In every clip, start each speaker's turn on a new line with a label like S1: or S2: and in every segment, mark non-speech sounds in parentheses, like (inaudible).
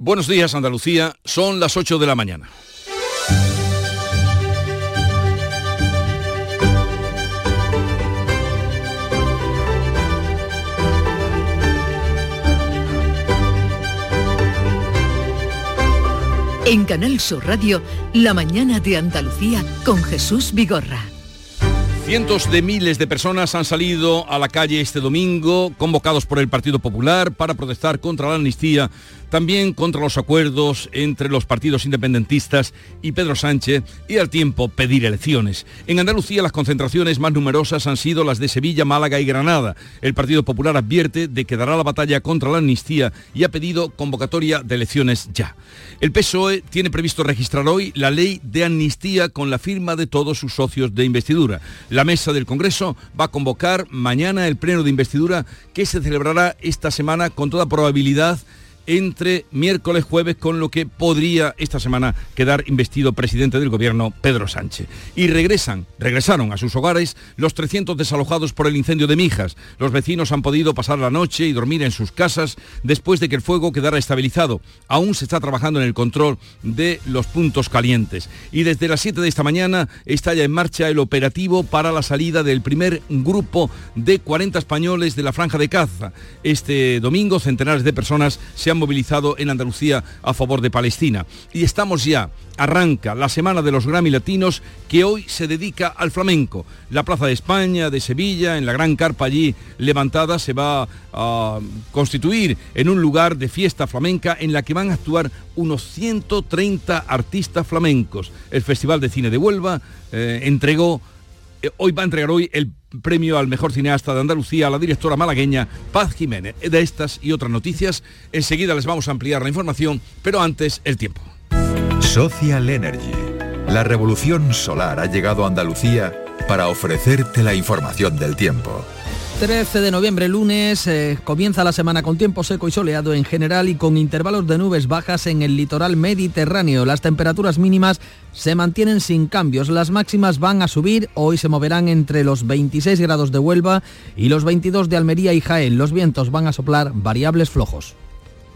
S1: Buenos días Andalucía, son las 8 de la mañana.
S2: En Canal Sur Radio, La mañana de Andalucía con Jesús Vigorra.
S1: Cientos de miles de personas han salido a la calle este domingo, convocados por el Partido Popular para protestar contra la amnistía también contra los acuerdos entre los partidos independentistas y Pedro Sánchez y al tiempo pedir elecciones. En Andalucía las concentraciones más numerosas han sido las de Sevilla, Málaga y Granada. El Partido Popular advierte de que dará la batalla contra la amnistía y ha pedido convocatoria de elecciones ya. El PSOE tiene previsto registrar hoy la ley de amnistía con la firma de todos sus socios de investidura. La mesa del Congreso va a convocar mañana el pleno de investidura que se celebrará esta semana con toda probabilidad entre miércoles, jueves, con lo que podría esta semana quedar investido presidente del gobierno Pedro Sánchez. Y regresan, regresaron a sus hogares los 300 desalojados por el incendio de Mijas. Los vecinos han podido pasar la noche y dormir en sus casas después de que el fuego quedara estabilizado. Aún se está trabajando en el control de los puntos calientes. Y desde las 7 de esta mañana está ya en marcha el operativo para la salida del primer grupo de 40 españoles de la franja de caza. Este domingo centenares de personas se han movilizado en Andalucía a favor de Palestina. Y estamos ya, arranca la Semana de los Grammy Latinos que hoy se dedica al flamenco. La Plaza de España, de Sevilla, en la gran carpa allí levantada, se va a constituir en un lugar de fiesta flamenca en la que van a actuar unos 130 artistas flamencos. El Festival de Cine de Huelva eh, entregó hoy va a entregar hoy el premio al mejor cineasta de Andalucía a la directora malagueña Paz Jiménez. De estas y otras noticias, enseguida les vamos a ampliar la información, pero antes el tiempo.
S3: Social Energy. La revolución solar ha llegado a Andalucía para ofrecerte la información del tiempo.
S4: 13 de noviembre, lunes, eh, comienza la semana con tiempo seco y soleado en general y con intervalos de nubes bajas en el litoral mediterráneo. Las temperaturas mínimas se mantienen sin cambios. Las máximas van a subir. Hoy se moverán entre los 26 grados de Huelva y los 22 de Almería y Jaén. Los vientos van a soplar variables flojos.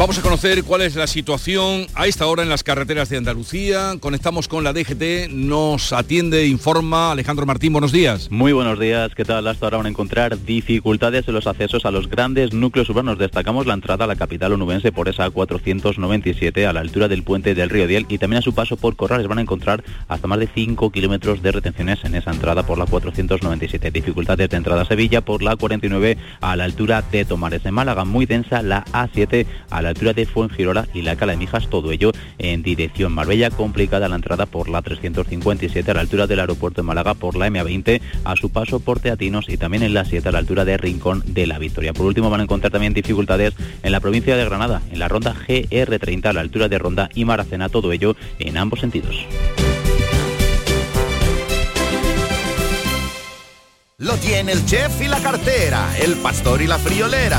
S1: Vamos a conocer cuál es la situación a esta hora en las carreteras de Andalucía. Conectamos con la DGT, nos atiende, informa Alejandro Martín. Buenos días.
S5: Muy buenos días. ¿Qué tal? Hasta ahora van a encontrar dificultades en los accesos a los grandes núcleos urbanos. Destacamos la entrada a la capital onubense por esa 497 a la altura del puente del Río Diel y también a su paso por Corrales van a encontrar hasta más de 5 kilómetros de retenciones en esa entrada por la 497. Dificultades de entrada a Sevilla por la 49 a la altura de Tomares de Málaga. Muy densa la A7 a la altura de Fuengirola y la Cala de Mijas, todo ello en dirección Marbella, complicada la entrada por la 357 a la altura del aeropuerto de Málaga por la M20 a su paso por Teatinos y también en la 7 a la altura de Rincón de la Victoria. Por último van a encontrar también dificultades en la provincia de Granada, en la ronda GR30 a la altura de Ronda y Maracena, todo ello en ambos sentidos.
S6: Lo tiene el chef y la cartera, el pastor y la friolera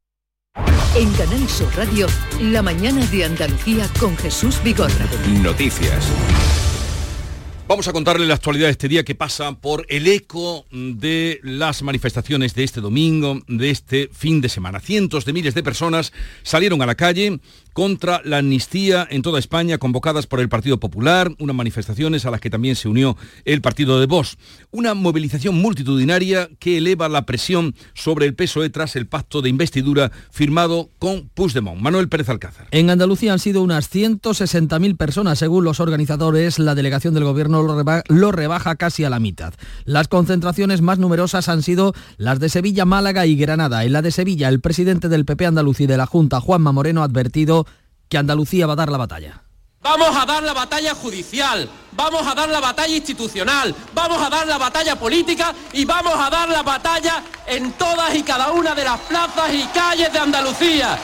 S2: En Canal Sur Radio, la mañana de Andalucía con Jesús Vigorra.
S1: Noticias. Vamos a contarle la actualidad de este día que pasa por el eco de las manifestaciones de este domingo, de este fin de semana. Cientos de miles de personas salieron a la calle contra la amnistía en toda España convocadas por el Partido Popular, unas manifestaciones a las que también se unió el partido de Vox. Una movilización multitudinaria que eleva la presión sobre el PSOE tras el pacto de investidura firmado con Puigdemont. Manuel Pérez Alcázar.
S4: En Andalucía han sido unas 160.000 personas, según los organizadores. La delegación del gobierno lo rebaja casi a la mitad. Las concentraciones más numerosas han sido las de Sevilla, Málaga y Granada. En la de Sevilla, el presidente del PP Andalucía y de la Junta, Juanma Moreno, ha advertido que Andalucía va a dar la batalla.
S7: Vamos a dar la batalla judicial, vamos a dar la batalla institucional, vamos a dar la batalla política y vamos a dar la batalla en todas y cada una de las plazas y calles de Andalucía.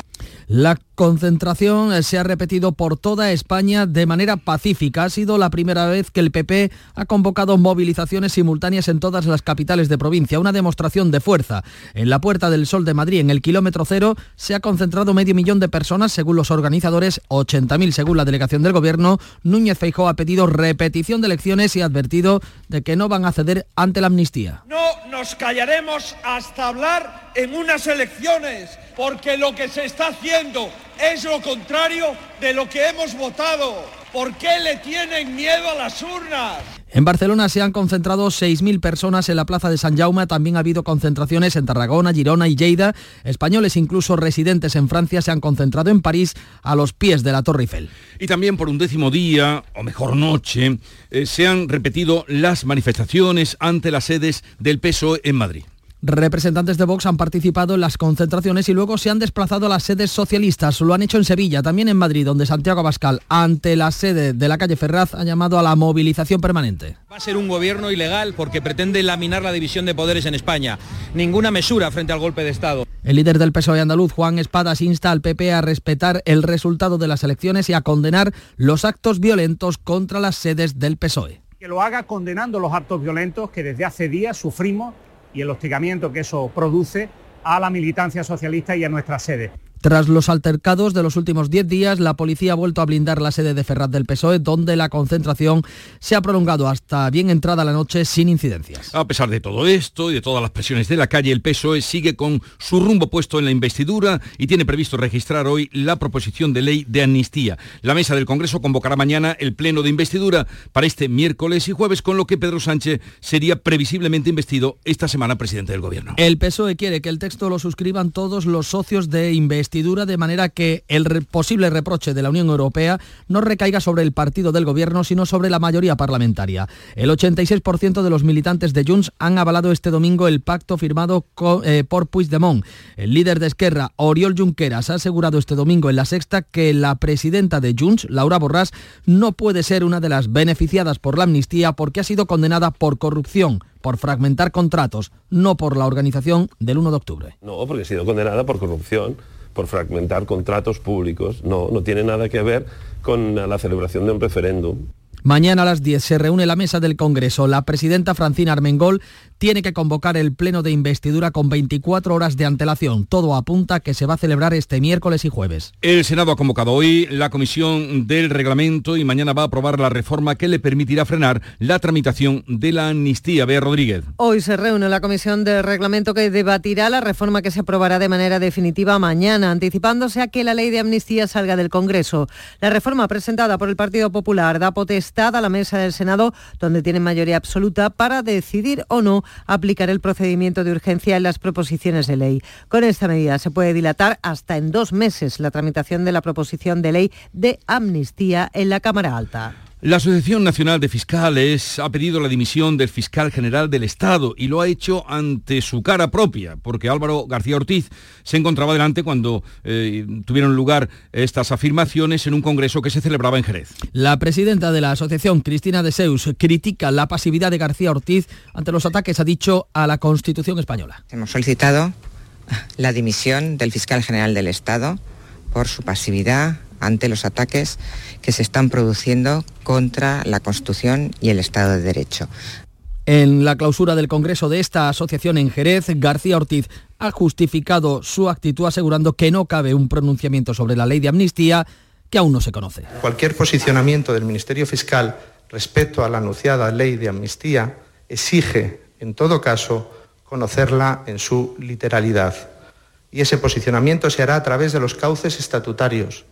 S4: La concentración eh, se ha repetido por toda España de manera pacífica. Ha sido la primera vez que el PP ha convocado movilizaciones simultáneas en todas las capitales de provincia, una demostración de fuerza. En la Puerta del Sol de Madrid, en el kilómetro cero, se ha concentrado medio millón de personas, según los organizadores, 80.000 según la delegación del Gobierno. Núñez Feijóo ha pedido repetición de elecciones y ha advertido de que no van a ceder ante la amnistía.
S8: No nos callaremos hasta hablar en unas elecciones porque lo que se está haciendo es lo contrario de lo que hemos votado. ¿Por qué le tienen miedo a las urnas?
S4: En Barcelona se han concentrado 6.000 personas en la Plaza de San Jaume. También ha habido concentraciones en Tarragona, Girona y Lleida. Españoles, incluso residentes en Francia, se han concentrado en París a los pies de la Torre Eiffel.
S1: Y también por un décimo día, o mejor noche, eh, se han repetido las manifestaciones ante las sedes del PSOE en Madrid.
S4: Representantes de Vox han participado en las concentraciones y luego se han desplazado a las sedes socialistas. Lo han hecho en Sevilla, también en Madrid, donde Santiago Abascal, ante la sede de la calle Ferraz, ha llamado a la movilización permanente.
S9: Va a ser un gobierno ilegal porque pretende laminar la división de poderes en España. Ninguna mesura frente al golpe de Estado.
S4: El líder del PSOE andaluz, Juan Espadas, insta al PP a respetar el resultado de las elecciones y a condenar los actos violentos contra las sedes del PSOE.
S10: Que lo haga condenando los actos violentos que desde hace días sufrimos y el hostigamiento que eso produce a la militancia socialista y a nuestra sede.
S4: Tras los altercados de los últimos 10 días, la policía ha vuelto a blindar la sede de Ferraz del PSOE, donde la concentración se ha prolongado hasta bien entrada la noche sin incidencias.
S1: A pesar de todo esto y de todas las presiones de la calle, el PSOE sigue con su rumbo puesto en la investidura y tiene previsto registrar hoy la proposición de ley de amnistía. La mesa del Congreso convocará mañana el pleno de investidura para este miércoles y jueves, con lo que Pedro Sánchez sería previsiblemente investido esta semana presidente del Gobierno.
S4: El PSOE quiere que el texto lo suscriban todos los socios de investidura de manera que el posible reproche de la Unión Europea no recaiga sobre el partido del gobierno, sino sobre la mayoría parlamentaria. El 86% de los militantes de Junts han avalado este domingo el pacto firmado eh, por Puigdemont. El líder de Esquerra, Oriol Junqueras, ha asegurado este domingo en la sexta que la presidenta de Junts, Laura Borràs, no puede ser una de las beneficiadas por la amnistía porque ha sido condenada por corrupción por fragmentar contratos, no por la organización del 1 de octubre.
S11: No, porque ha sido condenada por corrupción por fragmentar contratos públicos. No, no tiene nada que ver con la celebración de un referéndum.
S4: Mañana a las 10 se reúne la mesa del Congreso. La presidenta Francina Armengol tiene que convocar el pleno de investidura con 24 horas de antelación. Todo apunta que se va a celebrar este miércoles y jueves.
S1: El Senado ha convocado hoy la comisión del reglamento y mañana va a aprobar la reforma que le permitirá frenar la tramitación de la amnistía. Bea Rodríguez.
S12: Hoy se reúne la comisión del reglamento que debatirá la reforma que se aprobará de manera definitiva mañana, anticipándose a que la ley de amnistía salga del Congreso. La reforma presentada por el Partido Popular da potestad a la mesa del Senado, donde tiene mayoría absoluta, para decidir o no aplicar el procedimiento de urgencia en las proposiciones de ley. Con esta medida se puede dilatar hasta en dos meses la tramitación de la proposición de ley de amnistía en la Cámara Alta.
S1: La Asociación Nacional de Fiscales ha pedido la dimisión del fiscal general del Estado y lo ha hecho ante su cara propia, porque Álvaro García Ortiz se encontraba delante cuando eh, tuvieron lugar estas afirmaciones en un congreso que se celebraba en Jerez.
S4: La presidenta de la asociación, Cristina de Seus, critica la pasividad de García Ortiz ante los ataques, ha dicho, a la Constitución española.
S13: Hemos solicitado la dimisión del fiscal general del Estado por su pasividad ante los ataques que se están produciendo contra la Constitución y el Estado de Derecho.
S4: En la clausura del Congreso de esta asociación en Jerez, García Ortiz ha justificado su actitud asegurando que no cabe un pronunciamiento sobre la ley de amnistía que aún no se conoce.
S14: Cualquier posicionamiento del Ministerio Fiscal respecto a la anunciada ley de amnistía exige, en todo caso, conocerla en su literalidad. Y ese posicionamiento se hará a través de los cauces estatutarios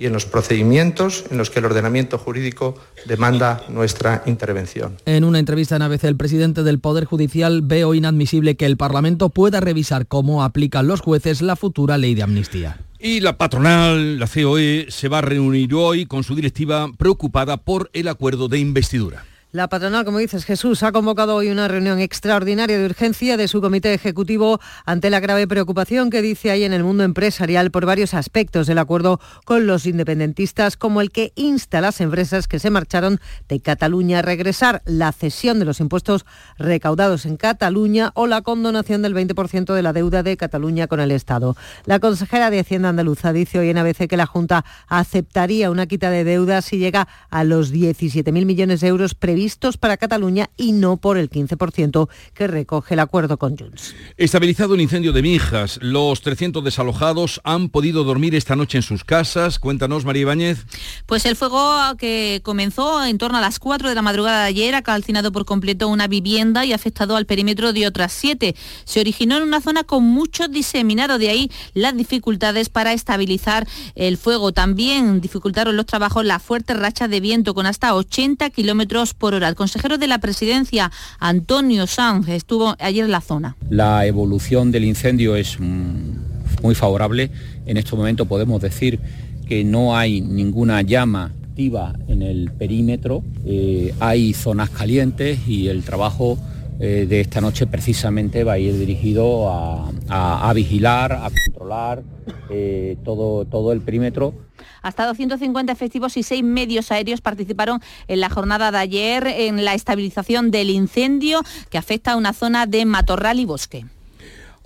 S14: y en los procedimientos en los que el ordenamiento jurídico demanda nuestra intervención.
S4: En una entrevista en ABC, el presidente del Poder Judicial ve hoy inadmisible que el Parlamento pueda revisar cómo aplican los jueces la futura ley de amnistía.
S1: Y la patronal, la COE, se va a reunir hoy con su directiva preocupada por el acuerdo de investidura.
S12: La patronal, como dices Jesús, ha convocado hoy una reunión extraordinaria de urgencia de su comité ejecutivo ante la grave preocupación que dice hay en el mundo empresarial por varios aspectos del acuerdo con los independentistas, como el que insta a las empresas que se marcharon de Cataluña a regresar, la cesión de los impuestos recaudados en Cataluña o la condonación del 20% de la deuda de Cataluña con el Estado. La consejera de Hacienda andaluza dice hoy en ABC que la Junta aceptaría una quita de deuda si llega a los 17.000 millones de euros previstos vistos para Cataluña y no por el 15% que recoge el acuerdo con Junts.
S1: Estabilizado el incendio de Mijas, los 300 desalojados han podido dormir esta noche en sus casas. Cuéntanos, María Ibáñez.
S15: Pues el fuego que comenzó en torno a las 4 de la madrugada de ayer ha calcinado por completo una vivienda y ha afectado al perímetro de otras siete. Se originó en una zona con mucho diseminado, de ahí las dificultades para estabilizar el fuego. También dificultaron los trabajos las fuertes rachas de viento con hasta 80 kilómetros por hora. El consejero de la presidencia, Antonio Sanz, estuvo ayer en la zona.
S16: La evolución del incendio es mm, muy favorable. En este momento podemos decir que no hay ninguna llama activa en el perímetro, eh, hay zonas calientes y el trabajo eh, de esta noche precisamente va a ir dirigido a, vigilar, a controlar eh, todo, todo el perímetro
S15: hasta 250 efectivos y seis medios aéreos participaron en la jornada de ayer en la estabilización del incendio que afecta a una zona de matorral y bosque.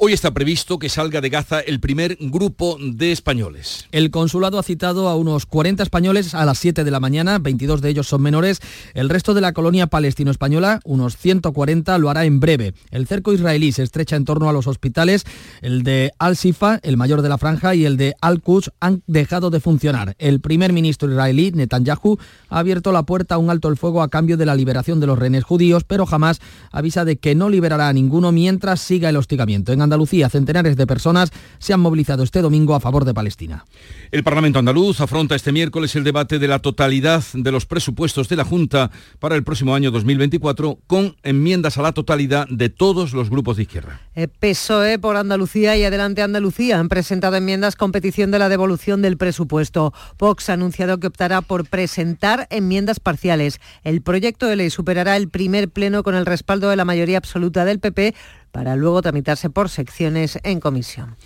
S1: Hoy está previsto que salga de Gaza el primer grupo de españoles.
S4: El consulado ha citado a unos 40 españoles a las 7 de la mañana, 22 de ellos son menores. El resto de la colonia palestino-española, unos 140, lo hará en breve. El cerco israelí se estrecha en torno a los hospitales. El de Al-Sifa, el mayor de la franja, y el de Al-Quds han dejado de funcionar. El primer ministro israelí, Netanyahu, ha abierto la puerta a un alto el fuego a cambio de la liberación de los rehenes judíos, pero jamás avisa de que no liberará a ninguno mientras siga el hostigamiento. Andalucía, centenares de personas se han movilizado este domingo a favor de Palestina.
S1: El Parlamento andaluz afronta este miércoles el debate de la totalidad de los presupuestos de la Junta para el próximo año 2024 con enmiendas a la totalidad de todos los grupos de izquierda.
S12: El PSOE por Andalucía y Adelante Andalucía han presentado enmiendas con petición de la devolución del presupuesto. Vox ha anunciado que optará por presentar enmiendas parciales. El proyecto de ley superará el primer pleno con el respaldo de la mayoría absoluta del PP, para luego tramitarse por secciones en comisión.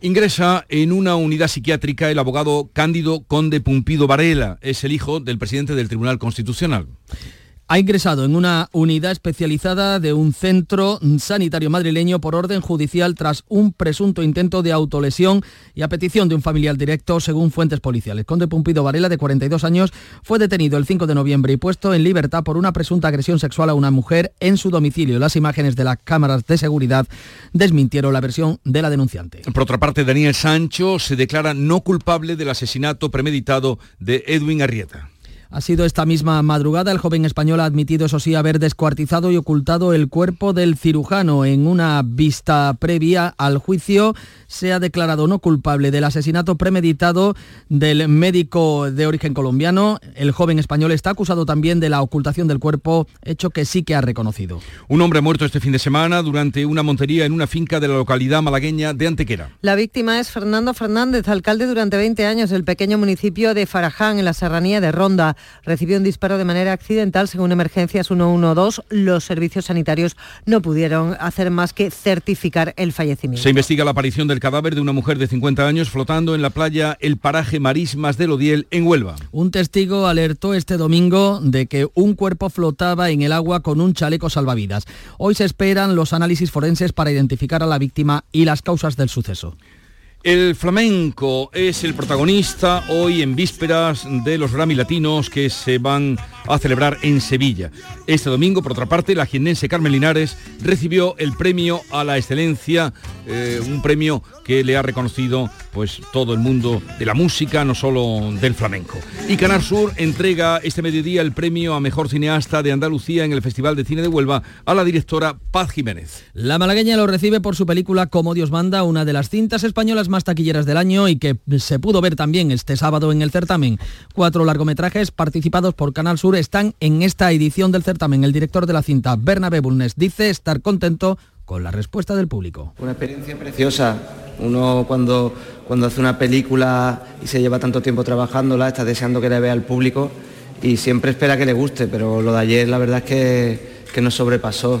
S1: Ingresa en una unidad psiquiátrica el abogado Cándido Conde Pumpido Varela. Es el hijo del presidente del Tribunal Constitucional
S4: ha ingresado en una unidad especializada de un centro sanitario madrileño por orden judicial tras un presunto intento de autolesión y a petición de un familiar directo, según fuentes policiales. Conde Pumpido Varela, de 42 años, fue detenido el 5 de noviembre y puesto en libertad por una presunta agresión sexual a una mujer en su domicilio. Las imágenes de las cámaras de seguridad desmintieron la versión de la denunciante.
S1: Por otra parte, Daniel Sancho se declara no culpable del asesinato premeditado de Edwin Arrieta.
S4: Ha sido esta misma madrugada. El joven español ha admitido, eso sí, haber descuartizado y ocultado el cuerpo del cirujano en una vista previa al juicio se ha declarado no culpable del asesinato premeditado del médico de origen colombiano. El joven español está acusado también de la ocultación del cuerpo, hecho que sí que ha reconocido.
S1: Un hombre muerto este fin de semana durante una montería en una finca de la localidad malagueña de Antequera.
S12: La víctima es Fernando Fernández, alcalde durante 20 años del pequeño municipio de Faraján, en la serranía de Ronda. Recibió un disparo de manera accidental, según emergencias 112. Los servicios sanitarios no pudieron hacer más que certificar el fallecimiento.
S1: Se investiga la aparición del cadáver de una mujer de 50 años flotando en la playa El Paraje Marismas del Odiel en Huelva.
S4: Un testigo alertó este domingo de que un cuerpo flotaba en el agua con un chaleco salvavidas. Hoy se esperan los análisis forenses para identificar a la víctima y las causas del suceso.
S1: El flamenco es el protagonista hoy en vísperas de los Grammy Latinos que se van a celebrar en Sevilla. Este domingo, por otra parte, la jiennense Carmen Linares recibió el premio a la excelencia, eh, un premio que le ha reconocido pues todo el mundo de la música, no solo del flamenco. Y Canar Sur entrega este mediodía el premio a mejor cineasta de Andalucía en el Festival de Cine de Huelva a la directora Paz Jiménez.
S4: La malagueña lo recibe por su película Como Dios manda, una de las cintas españolas más taquilleras del año y que se pudo ver también este sábado en el certamen. Cuatro largometrajes participados por Canal Sur están en esta edición del certamen. El director de la cinta, Bernabé Bulnes, dice estar contento con la respuesta del público.
S17: Una experiencia preciosa. Uno cuando, cuando hace una película y se lleva tanto tiempo trabajándola, está deseando que la vea el público y siempre espera que le guste, pero lo de ayer la verdad es que, que nos sobrepasó.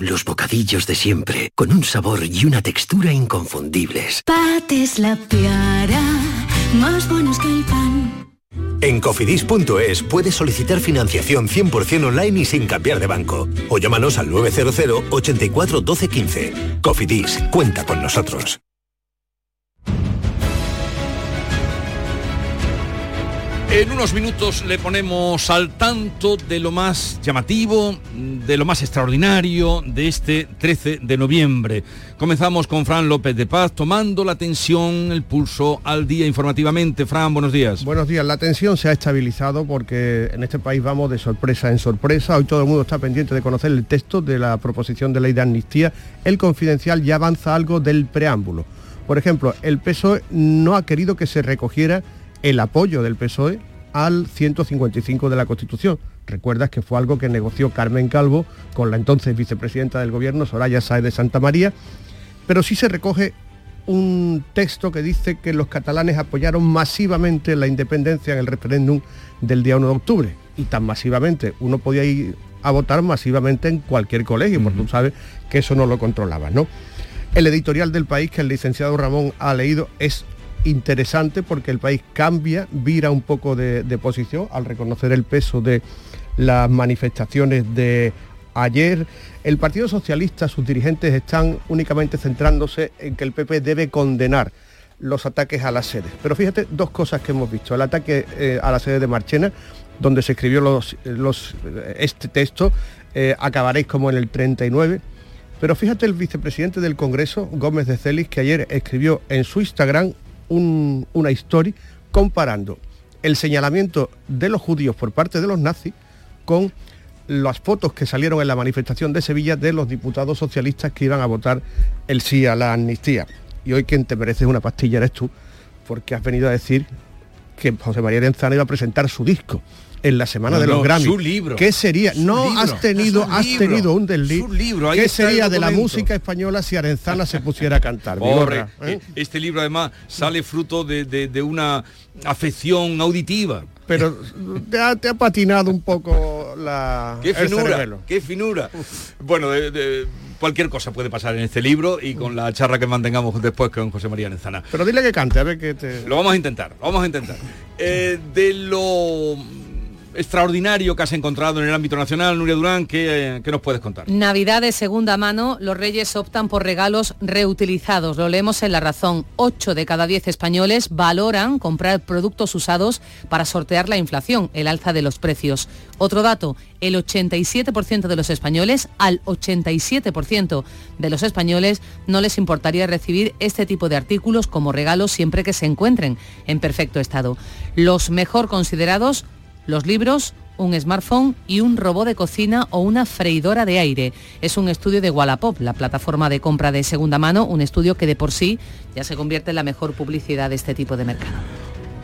S18: los bocadillos de siempre, con un sabor y una textura inconfundibles.
S19: Pates la piara, más buenos que el pan.
S18: En cofidis.es puedes solicitar financiación 100% online y sin cambiar de banco. O llámanos al 900 84 12 15. Cofidis, cuenta con nosotros.
S1: En unos minutos le ponemos al tanto de lo más llamativo, de lo más extraordinario de este 13 de noviembre. Comenzamos con Fran López de Paz tomando la tensión, el pulso al día informativamente. Fran, buenos días.
S20: Buenos días. La tensión se ha estabilizado porque en este país vamos de sorpresa en sorpresa. Hoy todo el mundo está pendiente de conocer el texto de la proposición de ley de amnistía. El confidencial ya avanza algo del preámbulo. Por ejemplo, el PSOE no ha querido que se recogiera el apoyo del PSOE al 155 de la Constitución. Recuerdas que fue algo que negoció Carmen Calvo con la entonces vicepresidenta del Gobierno, Soraya Sáez de Santa María, pero sí se recoge un texto que dice que los catalanes apoyaron masivamente la independencia en el referéndum del día 1 de octubre. Y tan masivamente, uno podía ir a votar masivamente en cualquier colegio, porque tú sabes que eso no lo controlaba, ¿no? El editorial del país que el licenciado Ramón ha leído es interesante porque el país cambia, vira un poco de, posición al reconocer el peso de las manifestaciones de ayer. El Partido Socialista, sus dirigentes están únicamente centrándose en que el PP debe condenar los ataques a las sedes. Pero fíjate dos cosas que hemos visto. El ataque eh, a la sede de Marchena, donde se escribió los, los, este texto, eh, acabaréis como en el 39. Pero fíjate el vicepresidente del Congreso, Gómez de Celis, que ayer escribió en su Instagram un- una historia comparando el señalamiento de los judíos por parte de los nazis con las fotos que salieron en la manifestación de Sevilla de los diputados socialistas que iban a votar el sí a la amnistía. Y hoy quien te mereces una pastilla eres tú, porque has venido a decir que José María Arenzana iba a presentar su disco en la semana
S1: No,
S20: de los
S1: no,
S20: Grammy.
S1: su libro.
S20: ¿Qué sería? No
S1: libro.
S20: has tenido, has
S1: libro.
S20: tenido un desliz.
S1: Libro,
S20: ¿Qué sería de la música española si Arenzana se pusiera a cantar? ¿eh?
S1: Este libro además sale fruto de, de- de una afección auditiva.
S20: Pero te ha, te ha patinado un poco la,
S1: ¡Qué finura! ¡Qué finura! Bueno, de- de- cualquier cosa puede pasar en este libro y con la charla que mantengamos después con José María Arenzana.
S20: Pero dile que cante, a ver qué te...
S1: Lo vamos a intentar, lo vamos a intentar. Eh, de lo extraordinario que has encontrado en el ámbito nacional, Nuria Durán, ¿qué, qué nos puedes contar?
S21: Navidad de segunda mano, los reyes optan por regalos reutilizados. Lo leemos en La Razón. 8 de cada 10 españoles valoran comprar productos usados para sortear la inflación, el alza de los precios. Otro dato, el 87% de los españoles, al 87% de los españoles no les importaría recibir este tipo de artículos como regalos siempre que se encuentren en perfecto estado. Los mejor considerados los libros, un smartphone y un robot de cocina o una freidora de aire. Es un estudio de Wallapop, la plataforma de compra de segunda mano, un estudio que de por sí ya se convierte en la mejor publicidad de este tipo de mercado.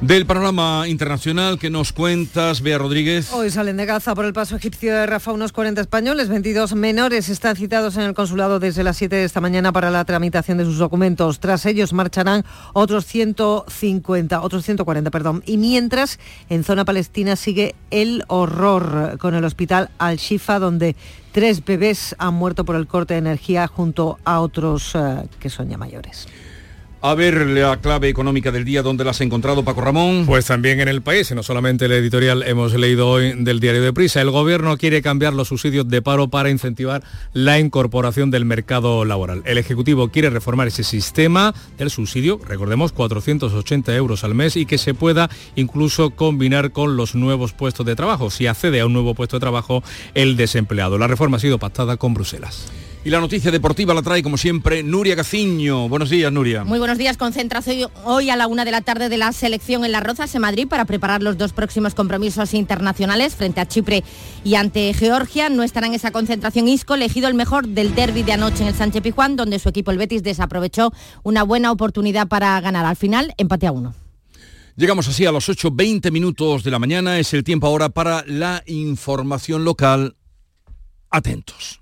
S1: Del panorama internacional que nos cuentas, Bea Rodríguez.
S12: Hoy salen de Gaza por el paso egipcio de Rafa unos 40 españoles, 22 menores están citados en el consulado desde las 7 de esta mañana para la tramitación de sus documentos. Tras ellos marcharán otros 150, otros 140, perdón. Y mientras en zona palestina sigue el horror con el hospital Al-Shifa donde tres bebés han muerto por el corte de energía junto a otros eh, que son ya mayores.
S1: A ver la clave económica del día, ¿dónde la has encontrado, Paco Ramón?
S22: Pues también en el país, no solamente el editorial hemos leído hoy del diario de Prisa. El gobierno quiere cambiar los subsidios de paro para incentivar la incorporación del mercado laboral. El Ejecutivo quiere reformar ese sistema del subsidio, recordemos, 480 euros al mes y que se pueda incluso combinar con los nuevos puestos de trabajo, si accede a un nuevo puesto de trabajo el desempleado. La reforma ha sido pactada con Bruselas.
S1: Y la noticia deportiva la trae, como siempre, Nuria Gaciño. Buenos días, Nuria.
S23: Muy buenos días. Concentración hoy a la una de la tarde de la selección en Las Rozas, en Madrid, para preparar los dos próximos compromisos internacionales frente a Chipre y ante Georgia. No estará en esa concentración Isco, elegido el mejor del derby de anoche en el Sánchez Pijuán, donde su equipo, el Betis, desaprovechó una buena oportunidad para ganar. Al final, empate a uno.
S1: Llegamos así a los 8.20 minutos de la mañana. Es el tiempo ahora para la información local. Atentos.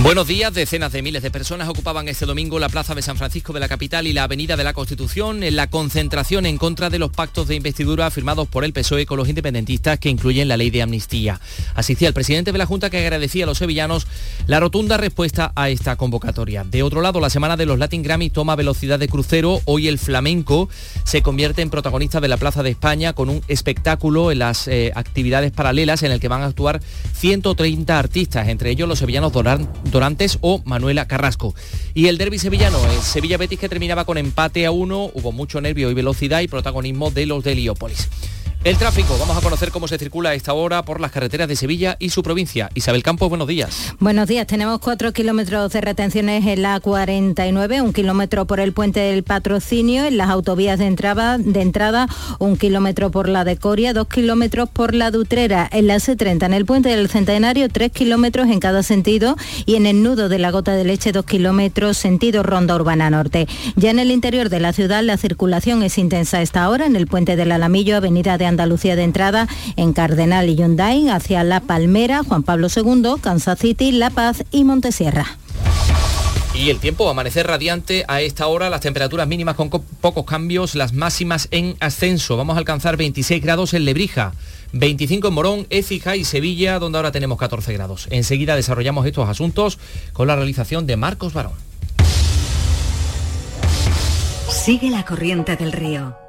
S24: Buenos días, decenas de miles de personas ocupaban este domingo la plaza de San Francisco de la capital y la avenida de la Constitución en la concentración en contra de los pactos de investidura firmados por el PSOE con los independentistas que incluyen la ley de amnistía. Asistía el presidente de la Junta que agradecía a los sevillanos la rotunda respuesta a esta convocatoria. De otro lado, la semana de los Latin Grammy toma velocidad de crucero. Hoy el flamenco se convierte en protagonista de la Plaza de España con un espectáculo en las eh, actividades paralelas en el que van a actuar 130 artistas, entre ellos los sevillanos Doran Dorantes o Manuela Carrasco. Y el derby sevillano, el Sevilla Betis que terminaba con empate a uno, hubo mucho nervio y velocidad y protagonismo de los de Heliópolis. El tráfico, vamos a conocer cómo se circula a esta hora por las carreteras de Sevilla y su provincia. Isabel Campos, buenos días.
S25: Buenos días, tenemos cuatro kilómetros de retenciones en la 49, un kilómetro por el puente del patrocinio, en las autovías de entrada, de entrada un kilómetro por la de Coria, dos kilómetros por la de Utrera, en la C30, en el puente del Centenario, tres kilómetros en cada sentido y en el nudo de la gota de leche, dos kilómetros sentido Ronda Urbana Norte. Ya en el interior de la ciudad la circulación es intensa a esta hora en el puente del Alamillo, avenida de Andalucía de entrada en Cardenal y Hyundai hacia La Palmera, Juan Pablo II, Kansas City, La Paz y Montesierra.
S24: Y el tiempo, amanecer radiante a esta hora, las temperaturas mínimas con pocos cambios, las máximas en ascenso. Vamos a alcanzar 26 grados en Lebrija, 25 en Morón, Écija y Sevilla, donde ahora tenemos 14 grados. Enseguida desarrollamos estos asuntos con la realización de Marcos Barón.
S19: Sigue la corriente del río.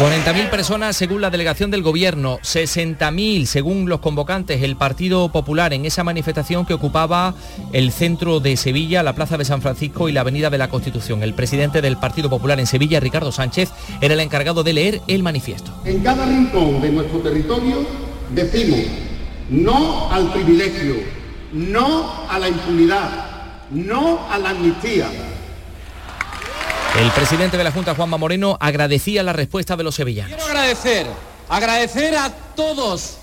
S24: 40.000 personas según la delegación del gobierno, 60.000 según los convocantes, el Partido Popular en esa manifestación que ocupaba el centro de Sevilla, la Plaza de San Francisco y la Avenida de la Constitución. El presidente del Partido Popular en Sevilla, Ricardo Sánchez, era el encargado de leer el manifiesto.
S26: En cada rincón de nuestro territorio decimos no al privilegio, no a la impunidad, no a la amnistía.
S24: El presidente de la Junta, Juanma Moreno, agradecía la respuesta de los sevillanos.
S7: Quiero agradecer, agradecer a todos,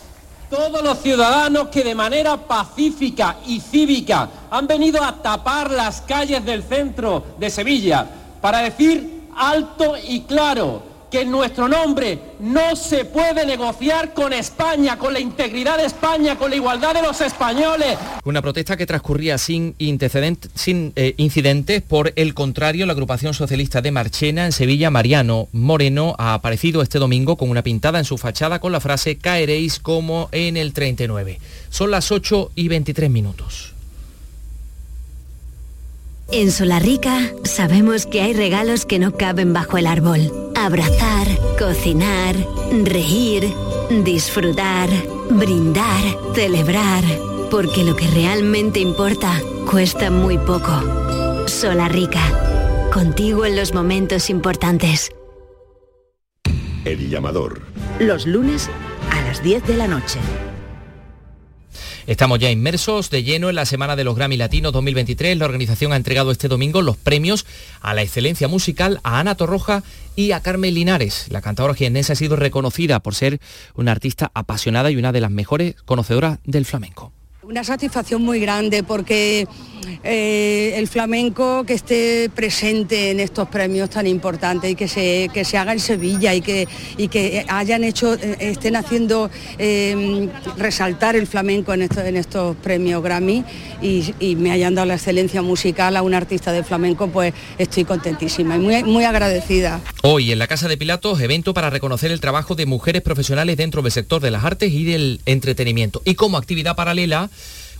S7: todos los ciudadanos que de manera pacífica y cívica han venido a tapar las calles del centro de Sevilla para decir alto y claro que en nuestro nombre no se puede negociar con España, con la integridad de España, con la igualdad de los españoles.
S24: Una protesta que transcurría sin, eh, incidentes. Por el contrario, la agrupación socialista de Marchena en Sevilla, Mariano Moreno, ha aparecido este domingo con una pintada en su fachada con la frase caeréis como en el 39. Son las 8 y 23 minutos.
S19: En Solarrica sabemos que hay regalos que no caben bajo el árbol. Abrazar, cocinar, reír, disfrutar, brindar, celebrar. Porque lo que realmente importa cuesta muy poco. Solarrica. Contigo en los momentos importantes.
S27: El llamador.
S28: Los lunes a las 10 de la noche.
S24: Estamos ya inmersos de lleno en la Semana de los Grammy Latinos 2023. La organización ha entregado este domingo los premios a la excelencia musical a Ana Torroja y a Carmen Linares. La cantadora jiennense ha sido reconocida por ser una artista apasionada y una de las mejores conocedoras del flamenco.
S29: Una satisfacción muy grande porque
S30: eh, el flamenco que esté presente en estos premios tan importantes y que se, que se haga en Sevilla y que, y que hayan hecho, eh, estén haciendo eh, resaltar el flamenco en, esto- en estos premios Grammy y, y me hayan dado la excelencia musical a un artista de flamenco, pues estoy contentísima y muy, muy agradecida.
S24: Hoy en la Casa de Pilatos, evento para reconocer el trabajo de mujeres profesionales dentro del sector de las artes y del entretenimiento. Y como actividad paralela,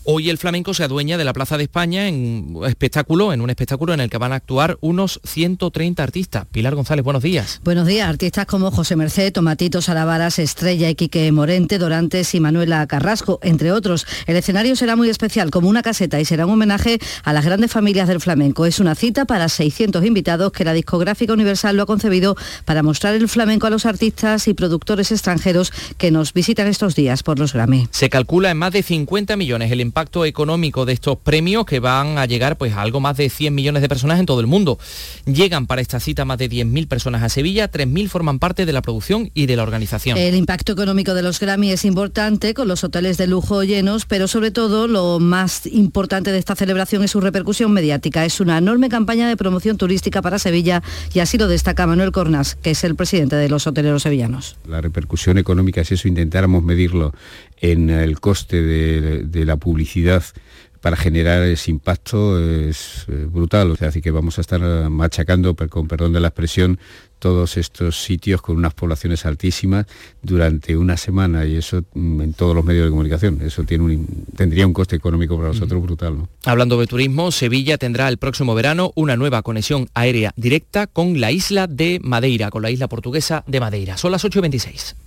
S24: hoy el flamenco se adueña de la Plaza de España en un espectáculo, en un espectáculo en el que van a actuar unos 130 artistas. Pilar González, buenos días.
S31: Buenos días, artistas como José Merced, Tomatito Salavaras, Estrella, Iquique Morente, Dorantes y Manuela Carrasco, entre otros. El escenario será muy especial, como una caseta, y será un homenaje a las grandes familias del flamenco. Es una cita para 600 invitados que la discográfica Universal lo ha concebido para mostrar el flamenco a los artistas y productores extranjeros que nos visitan estos días por los Grammy.
S24: Se calcula en más de 50 millones el impacto económico de estos premios que van a llegar pues a algo más de 100 millones de personas en todo el mundo. Llegan para esta cita más de 10.000 personas a Sevilla, 3.000 forman parte de la producción y de la organización.
S31: El impacto económico de los Grammy es importante, con los hoteles de lujo llenos, pero sobre todo lo más importante de esta celebración es su repercusión mediática. Es una enorme campaña de promoción turística para Sevilla y así lo destaca Manuel Cornas, que es el presidente de los hoteleros sevillanos.
S32: La repercusión económica, si eso intentáramos medirlo en el coste de, de la publicidad para generar ese impacto es eh, brutal. O sea, así que vamos a estar machacando, con perdón de la expresión, todos estos sitios con unas poblaciones altísimas durante una semana y eso mm, en todos los medios de comunicación. Eso tiene un, tendría un coste económico para nosotros brutal. ¿no?
S24: Hablando de turismo, Sevilla tendrá el próximo verano una nueva conexión aérea directa con la isla de Madeira, con la isla portuguesa de Madeira. Son las 8.26.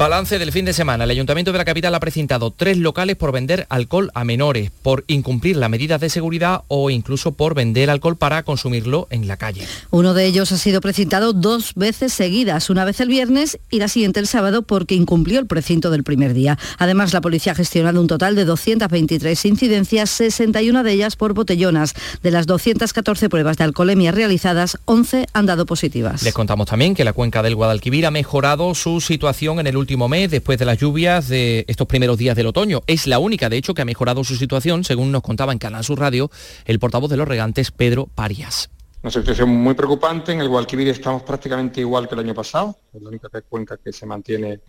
S24: Balance del fin de semana. El Ayuntamiento de la capital ha precintado tres locales por vender alcohol a menores, por incumplir las medidas de seguridad o incluso por vender alcohol para consumirlo en la calle.
S31: Uno de ellos ha sido precintado dos veces seguidas, una vez el viernes y la siguiente el sábado porque incumplió el precinto del primer día. Además, la policía ha gestionado un total de 223 incidencias, 61 de ellas por botellonas. De las 214 pruebas de alcoholemia realizadas, 11 han dado positivas.
S24: Les contamos también que la cuenca del Guadalquivir ha mejorado su situación en el último mes después de las lluvias de estos primeros días del otoño. Es la única, de hecho, que ha mejorado su situación, según nos contaba en Canal Sur Radio el portavoz de los regantes, Pedro Parias.
S33: Una situación muy preocupante. En el Guadalquivir estamos prácticamente igual que el año pasado. Es la única cuenca que se mantiene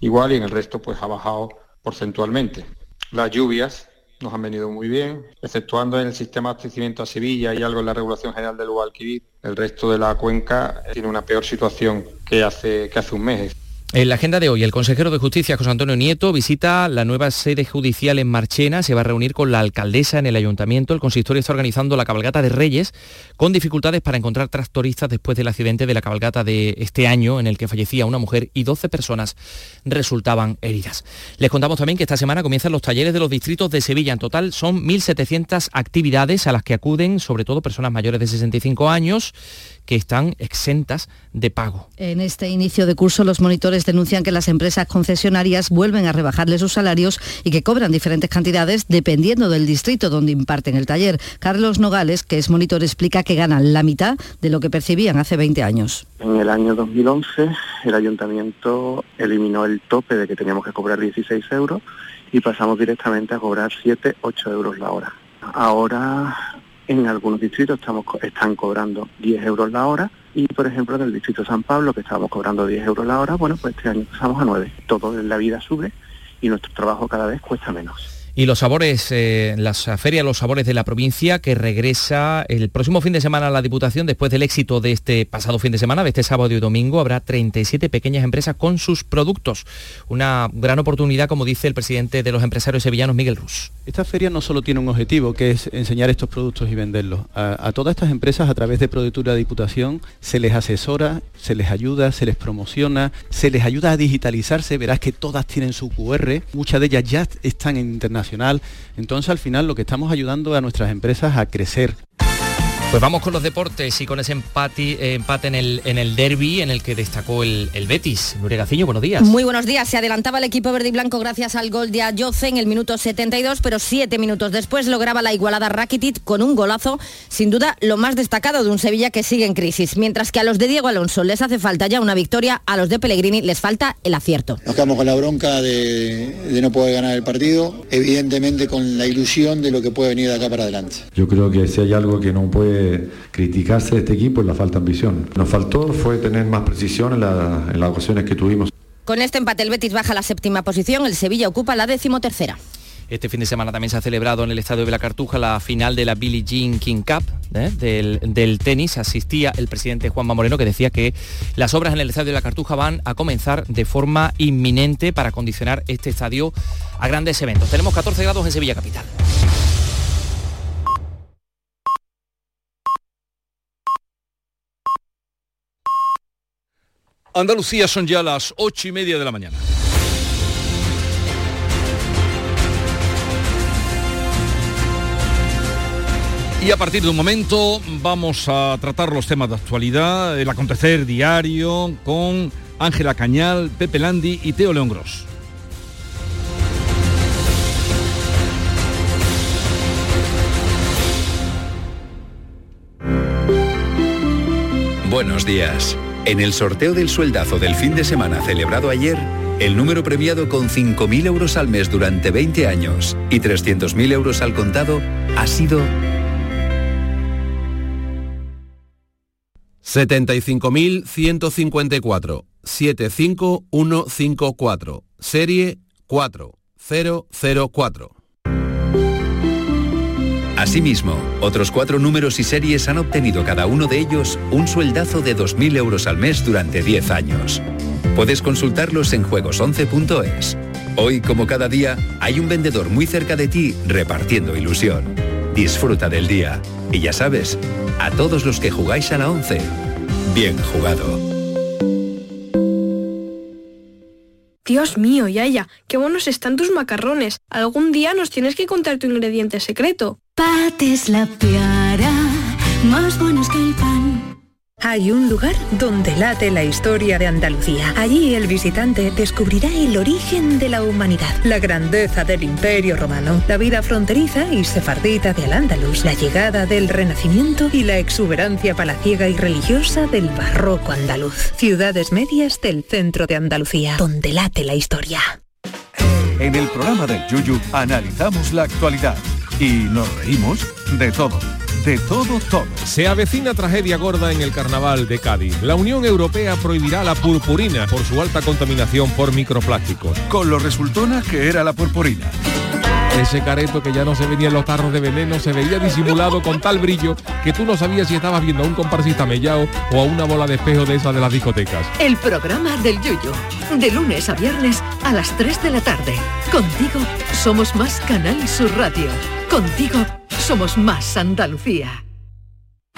S33: igual y en el resto pues ha bajado porcentualmente. Las lluvias nos han venido muy bien, exceptuando en el sistema de abastecimiento a Sevilla y algo en la regulación general del Guadalquivir. El resto de la cuenca tiene una peor situación que hace, que hace un mes.
S24: En la agenda de hoy, el consejero de Justicia, José Antonio Nieto, visita la nueva sede judicial en Marchena, se va a reunir con la alcaldesa en el ayuntamiento. El consistorio está organizando la cabalgata de Reyes con dificultades para encontrar tractoristas después del accidente de la cabalgata de este año en el que fallecía una mujer y 12 personas resultaban heridas. Les contamos también que esta semana comienzan los talleres de los distritos de Sevilla. En total son 1.700 actividades a las que acuden sobre todo personas mayores de 65 años que están exentas de pago.
S31: En este inicio de curso, los monitores denuncian que las empresas concesionarias vuelven a rebajarle sus salarios y que cobran diferentes cantidades dependiendo del distrito donde imparten el taller. Carlos Nogales, que es monitor, explica que ganan la mitad de lo que percibían hace 20 años.
S34: En el año 2011 el ayuntamiento eliminó el tope de que teníamos que cobrar 16 euros y pasamos directamente a cobrar 7, 8 euros la hora. Ahora en algunos distritos estamos, están cobrando 10 euros la hora y por ejemplo en el distrito San Pablo que estábamos cobrando 10 euros la hora, bueno pues este año pasamos a 9. Todo en la vida sube y nuestro trabajo cada vez cuesta menos.
S24: Y los sabores, eh, las ferias Los Sabores de la provincia que regresa el próximo fin de semana a la Diputación después del éxito de este pasado fin de semana, de este sábado y domingo, habrá 37 pequeñas empresas con sus productos. Una gran oportunidad, como dice el presidente de los empresarios sevillanos, Miguel Rus.
S35: Esta feria no solo tiene un objetivo, que es enseñar estos productos y venderlos. A, a todas estas empresas, a través de Productura Diputación, se les asesora, se les ayuda, se les promociona, se les ayuda a digitalizarse. Verás que todas tienen su QR, muchas de ellas ya están en internacional. Entonces, al final, lo que estamos ayudando a nuestras empresas a crecer.
S24: Pues vamos con los deportes y con ese empate, eh, empate en el, en el derby en el que destacó el, el Betis. Nuria Gaciño, buenos días.
S23: Muy buenos días. Se adelantaba el equipo verde y blanco gracias al gol de Ayoce en el minuto 72, pero siete minutos después lograba la igualada Rakitic con un golazo, sin duda lo más destacado de un Sevilla que sigue en crisis. Mientras que a los de Diego Alonso les hace falta ya una victoria, a los de Pellegrini les falta el acierto.
S36: Nos quedamos con la bronca de, de no poder ganar el partido, evidentemente con la ilusión de lo que puede venir de acá para adelante.
S37: Yo creo que si hay algo que no puede criticarse de este equipo es la falta de ambición. Nos faltó fue tener más precisión en, la- en las ocasiones que tuvimos.
S23: Con este empate el Betis baja a la séptima posición, el Sevilla ocupa la decimotercera.
S24: Este fin de semana también se ha celebrado en el estadio de la Cartuja la final de la Billie Jean King Cup ¿eh? del, del tenis. Asistía el presidente Juanma Moreno que decía que las obras en el estadio de la Cartuja van a comenzar de forma inminente para condicionar este estadio a grandes eventos. Tenemos 14 grados en Sevilla Capital.
S1: Andalucía son ya las ocho y media de la mañana. Y a partir de un momento vamos a tratar los temas de actualidad, el acontecer diario con Ángela Cañal, Pepe Landi y Teo León Gros.
S38: Buenos días. En el sorteo del sueldazo del fin de semana celebrado ayer, el número premiado con 5.000 euros al mes durante 20 años y 300.000 euros al contado ha sido
S39: 75.154 75154 serie 4004
S38: Asimismo, otros cuatro números y series han obtenido cada uno de ellos un sueldazo de 2.000 euros al mes durante 10 años. Puedes consultarlos en juegos11.es. Hoy, como cada día, hay un vendedor muy cerca de ti repartiendo ilusión. Disfruta del día. Y ya sabes, a todos los que jugáis a la 11, bien jugado.
S40: Dios mío, Yaya, qué buenos están tus macarrones. Algún día nos tienes que contar tu ingrediente secreto.
S19: Pat es la piara, más buenos que el pan.
S41: Hay un lugar donde late la historia de Andalucía. Allí el visitante descubrirá el origen de la humanidad, la grandeza del imperio romano, la vida fronteriza y sefardita de Al-Ándalus, la llegada del Renacimiento y la exuberancia palaciega y religiosa del barroco andaluz. Ciudades medias del centro de Andalucía, donde late la historia.
S42: En el programa del Yuyu analizamos la actualidad y nos reímos de todo. De todo, todo.
S29: Se avecina tragedia gorda en el carnaval de Cádiz. La Unión Europea prohibirá la purpurina por su alta contaminación por microplásticos.
S42: Con lo resultona que era la purpurina.
S29: Ese careto que ya no se veía en los tarros de veneno se veía disimulado con tal brillo que tú no sabías si estabas viendo a un comparsista mellao o a una bola de espejo de esas de las discotecas.
S2: El programa del Yuyo. De lunes a viernes a las 3 de la tarde. Contigo somos más Canal Sur Radio. Contigo somos más Andalucía.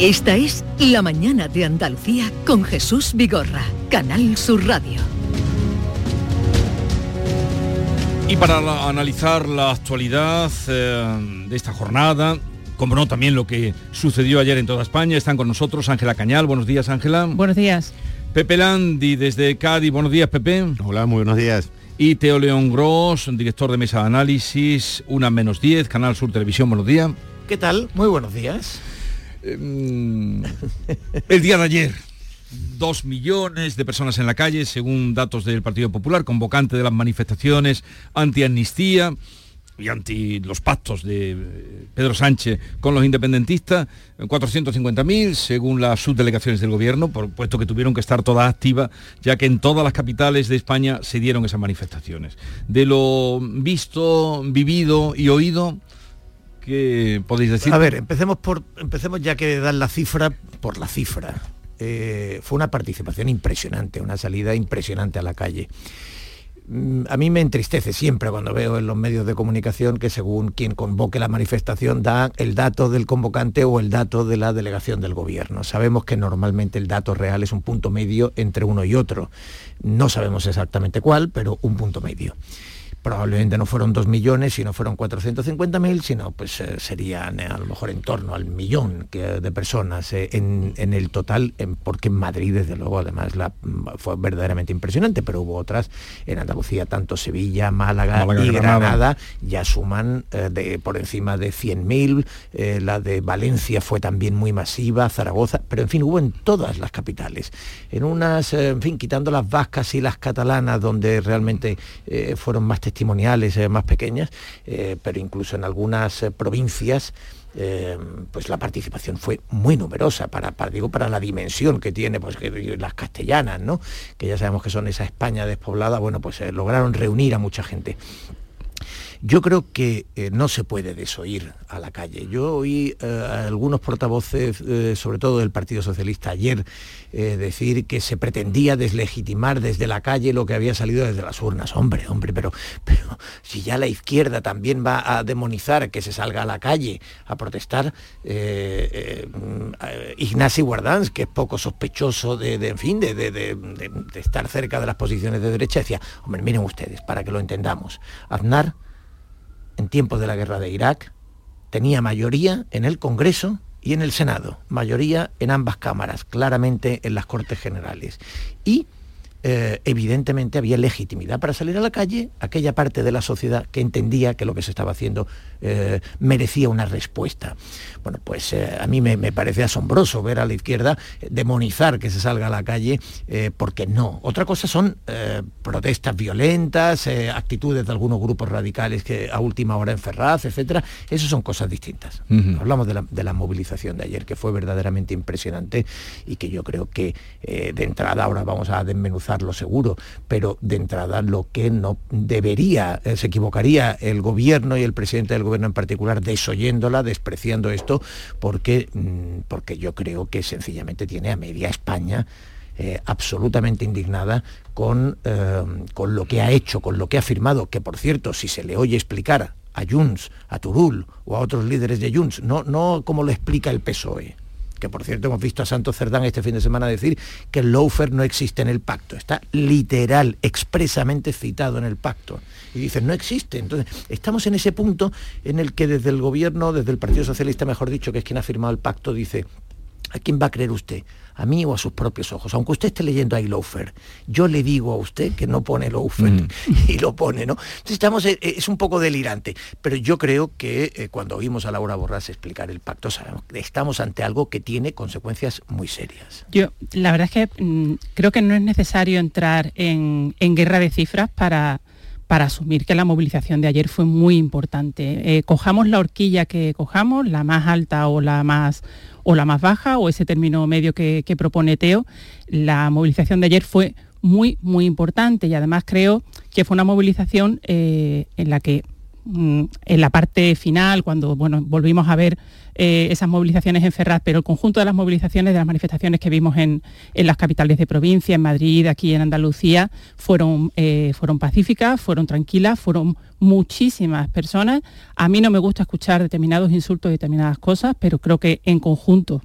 S2: Esta es La Mañana de Andalucía con Jesús Vigorra, Canal Sur Radio.
S1: Y para la- analizar la actualidad eh, de esta jornada, como no también lo que sucedió ayer en toda España, están con nosotros Ángela Cañal. Buenos días, Ángela.
S43: Buenos días.
S1: Pepe Landi desde Cádiz. Buenos días, Pepe.
S44: Hola, muy buenos días.
S1: Y Teo León Gross, director de Mesa de Análisis, una menos 10, Canal Sur Televisión. Buenos días.
S45: ¿Qué tal? Muy buenos días.
S1: El día de ayer, dos millones de personas en la calle, según datos del Partido Popular, convocante de las manifestaciones anti-amnistía. y anti los pactos de eh, Pedro Sánchez con los independentistas, 450.000 según las subdelegaciones del gobierno, por puesto que tuvieron que estar todas activas, ya que en todas las capitales de España se dieron esas manifestaciones. De lo visto, vivido y oído, ¿qué podéis decir?
S45: A ver, empecemos por empecemos ya que dar la cifra por la cifra. Eh, fue una participación impresionante, una salida impresionante a la calle. Mm, a mí me entristece siempre cuando veo en los medios de comunicación que según quien convoque la manifestación da el dato del convocante o el dato de la delegación del gobierno. Sabemos que normalmente el dato real es un punto medio entre uno y otro. No sabemos exactamente cuál, pero un punto medio probablemente no fueron dos millones, sino fueron 450.000, sino pues eh, serían eh, a lo mejor en torno al millón de personas eh, en, el total, porque en Madrid desde luego además la, mm, fue verdaderamente impresionante, pero hubo otras en Andalucía, tanto Sevilla, Málaga, y Granada. ya suman de, por encima de 100.000, la de Valencia fue también muy masiva, Zaragoza, pero en fin, hubo en todas las capitales, en unas, en fin, quitando las vascas y las catalanas, donde realmente fueron más testimoniales eh, más pequeñas, eh, pero incluso en algunas eh, provincias pues la participación fue muy numerosa para, digo, para la dimensión que tiene pues, las castellanas, ¿no? que ya sabemos que son esa España despoblada, bueno, pues lograron reunir a mucha gente. Yo creo que eh, no se puede desoír a la calle. Yo oí eh, algunos portavoces, eh, sobre todo del Partido Socialista, ayer decir que se pretendía deslegitimar desde la calle lo que había salido desde las urnas. Hombre, hombre, pero, pero si ya la izquierda también va a demonizar que se salga a la calle a protestar, Ignasi Guardans, que es poco sospechoso de, fin, de, de estar cerca de las posiciones de derecha, decía, hombre, miren ustedes, para que lo entendamos, Aznar en tiempos de la guerra de Irak, tenía mayoría en el Congreso y en el Senado, mayoría en ambas cámaras, claramente en las Cortes Generales. Y eh, evidentemente había legitimidad para salir a la calle, aquella parte de la sociedad que entendía que lo que se estaba haciendo eh, merecía una respuesta. Bueno, pues eh, a mí me, parece asombroso ver a la izquierda demonizar que se salga a la calle, porque no. Otra cosa son protestas violentas, actitudes de algunos grupos radicales que a última hora en Ferraz, etcétera. Eso son cosas distintas. Hablamos de la, de la, movilización de ayer, que fue verdaderamente impresionante y que yo creo que de entrada ahora vamos a desmenuzar lo seguro, pero de entrada lo que no debería, eh, se equivocaría el gobierno y el presidente del gobierno en particular desoyéndola, despreciando esto, porque, mm, porque yo creo que sencillamente tiene a media España eh, absolutamente indignada con, eh, con lo que ha hecho, con lo que ha firmado, que por cierto, si se le oye explicar a Junts, a Turul o a otros líderes de Junts, no, no como lo explica el PSOE, que por cierto hemos visto a Santos Cerdán este fin de semana decir que el lawfare no existe en el pacto, está literal, expresamente citado en el pacto. Y dicen, no existe. Entonces, estamos en ese punto en el que desde el gobierno, desde el Partido Socialista, mejor dicho, que es quien ha firmado el pacto, dice, ¿a quién va a creer usted? A mí o a sus propios ojos. Aunque usted esté leyendo ahí Loafer, yo le digo a usted que no pone Loafer mm. (laughs) y lo pone, ¿no? Entonces estamos, eh, es un poco delirante, pero yo creo que eh, cuando oímos a Laura Borras explicar el pacto, sabemos que estamos ante algo que tiene consecuencias muy serias.
S46: Yo, la verdad es que mm, creo que no es necesario entrar en, guerra de cifras para para asumir que la movilización de ayer fue muy importante. Eh, cojamos la horquilla que cojamos, la más alta o la más o la más baja o ese término medio que, propone Teo, la movilización de ayer fue muy, muy importante y además creo que fue una movilización eh, en la que en la parte final, cuando bueno, volvimos a ver eh, esas movilizaciones en Ferraz, pero el conjunto de las movilizaciones, de las manifestaciones que vimos en, las capitales de provincia, en Madrid, aquí en Andalucía, fueron, eh, fueron pacíficas, fueron tranquilas, fueron muchísimas personas. A mí no me gusta escuchar determinados insultos, determinadas cosas, pero creo que en conjunto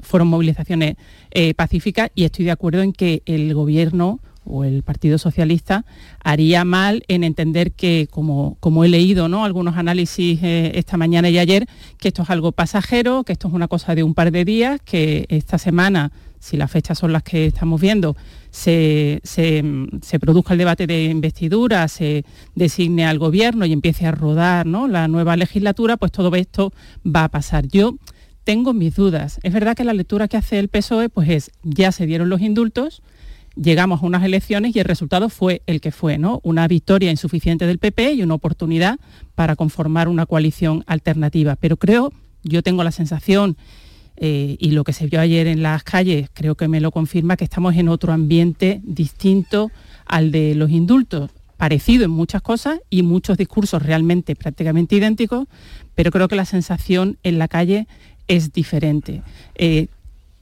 S46: fueron movilizaciones eh, pacíficas y estoy de acuerdo en que el gobierno o el Partido Socialista haría mal en entender que, como, como he leído ¿no? algunos análisis eh, esta mañana y ayer, que esto es algo pasajero, que esto es una cosa de un par de días, que esta semana, si las fechas son las que estamos viendo, se, produzca el debate de investidura, se designe al gobierno y empiece a rodar ¿no? la nueva legislatura, pues todo esto va a pasar. Yo tengo mis dudas. Es verdad que la lectura que hace el PSOE pues es, ya se dieron los indultos, llegamos a unas elecciones y el resultado fue el que fue, ¿no? Una victoria insuficiente del PP y una oportunidad para conformar una coalición alternativa. Pero creo, yo tengo la sensación, eh, y lo que se vio ayer en las calles creo que me lo confirma, que estamos en otro ambiente distinto al de los indultos, parecido en muchas cosas y muchos discursos realmente prácticamente idénticos, pero creo que la sensación en la calle es diferente. Eh,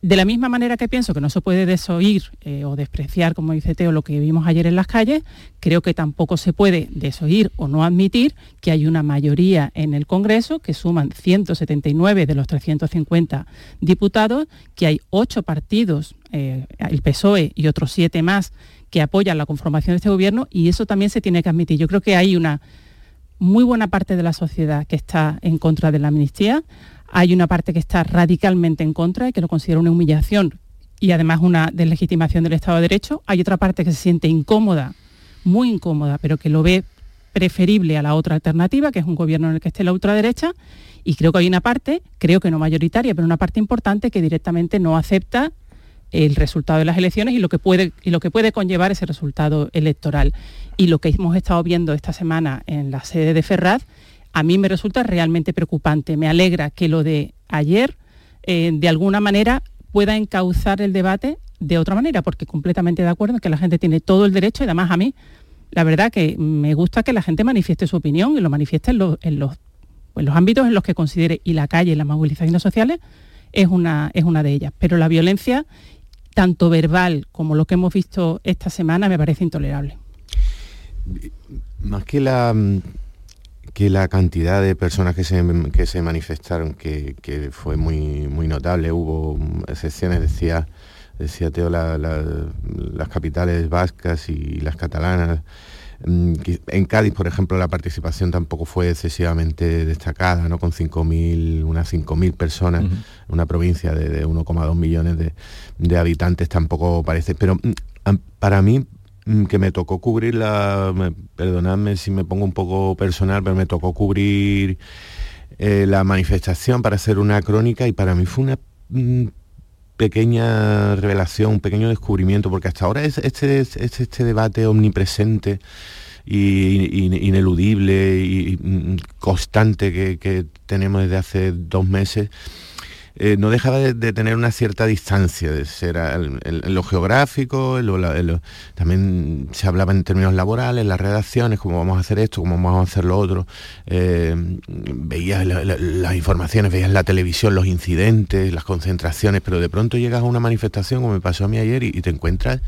S46: de la misma manera que pienso que no se puede desoír eh, o despreciar, como dice Teo, lo que vimos ayer en las calles, creo que tampoco se puede desoír o no admitir que hay una mayoría en el Congreso, que suman 179 de los 350 diputados, que hay ocho partidos, eh, el PSOE y otros siete más, que apoyan la conformación de este gobierno y eso también se tiene que admitir. Yo creo que hay una muy buena parte de la sociedad que está en contra de la amnistía hay una parte que está radicalmente en contra y que lo considera una humillación y además una deslegitimación del Estado de Derecho. Hay otra parte que se siente incómoda, muy incómoda, pero que lo ve preferible a la otra alternativa, que es un gobierno en el que esté la ultraderecha. Y creo que hay una parte, creo que no mayoritaria, pero una parte importante que directamente no acepta el resultado de las elecciones y lo que puede, y lo que puede conllevar ese resultado electoral. Y lo que hemos estado viendo esta semana en la sede de Ferraz a mí me resulta realmente preocupante. Me alegra que lo de ayer, eh, de alguna manera, pueda encauzar el debate de otra manera, porque completamente de acuerdo en que la gente tiene todo el derecho y además a mí, la verdad que me gusta que la gente manifieste su opinión y lo manifieste en los, los, ámbitos en los que considere, y la calle y las movilizaciones sociales es una, es una de ellas. Pero la violencia, tanto verbal como lo que hemos visto esta semana, me parece intolerable.
S47: Más que la que la cantidad de personas que se, que se manifestaron, que, fue muy, muy notable, hubo excepciones, decía, decía Teo, las capitales vascas y las catalanas. Mm, en Cádiz, por ejemplo, la participación tampoco fue excesivamente destacada, ¿no? con 5.000, unas 5.000 personas, una provincia de, 1,2 millones de, de, habitantes tampoco parece. Pero mm, para mí que me tocó cubrir la, perdonadme si me pongo un poco personal, pero me tocó cubrir eh, la manifestación para hacer una crónica y para mí fue una mm, pequeña revelación, un pequeño descubrimiento, porque hasta ahora es este, este, este debate omnipresente y, ineludible y, mm, constante que, tenemos desde hace dos meses eh, no dejaba de, tener una cierta distancia, de ser en, lo geográfico, también se hablaba en términos laborales, las redacciones, cómo vamos a hacer esto, cómo vamos a hacer lo otro. Eh, veías las informaciones, veías la televisión, los incidentes, las concentraciones, pero de pronto llegas a una manifestación, como me pasó a mí ayer, y te encuentras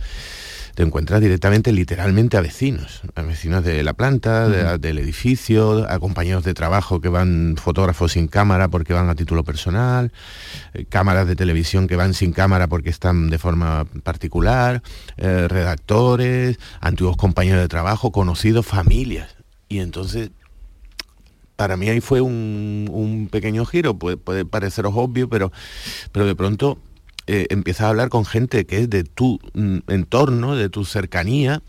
S47: te encuentras directamente, literalmente a vecinos, a vecinos de la planta, del edificio, a compañeros de trabajo que van fotógrafos sin cámara porque van a título personal, eh, cámaras de televisión que van sin cámara porque están de forma particular, eh, redactores, antiguos compañeros de trabajo, conocidos, familias. Y entonces para mí ahí fue un, pequeño giro, puede, puede, pareceros obvio, pero, pero de pronto eh, empiezas a hablar con gente que es de tu mm, entorno, de tu cercanía,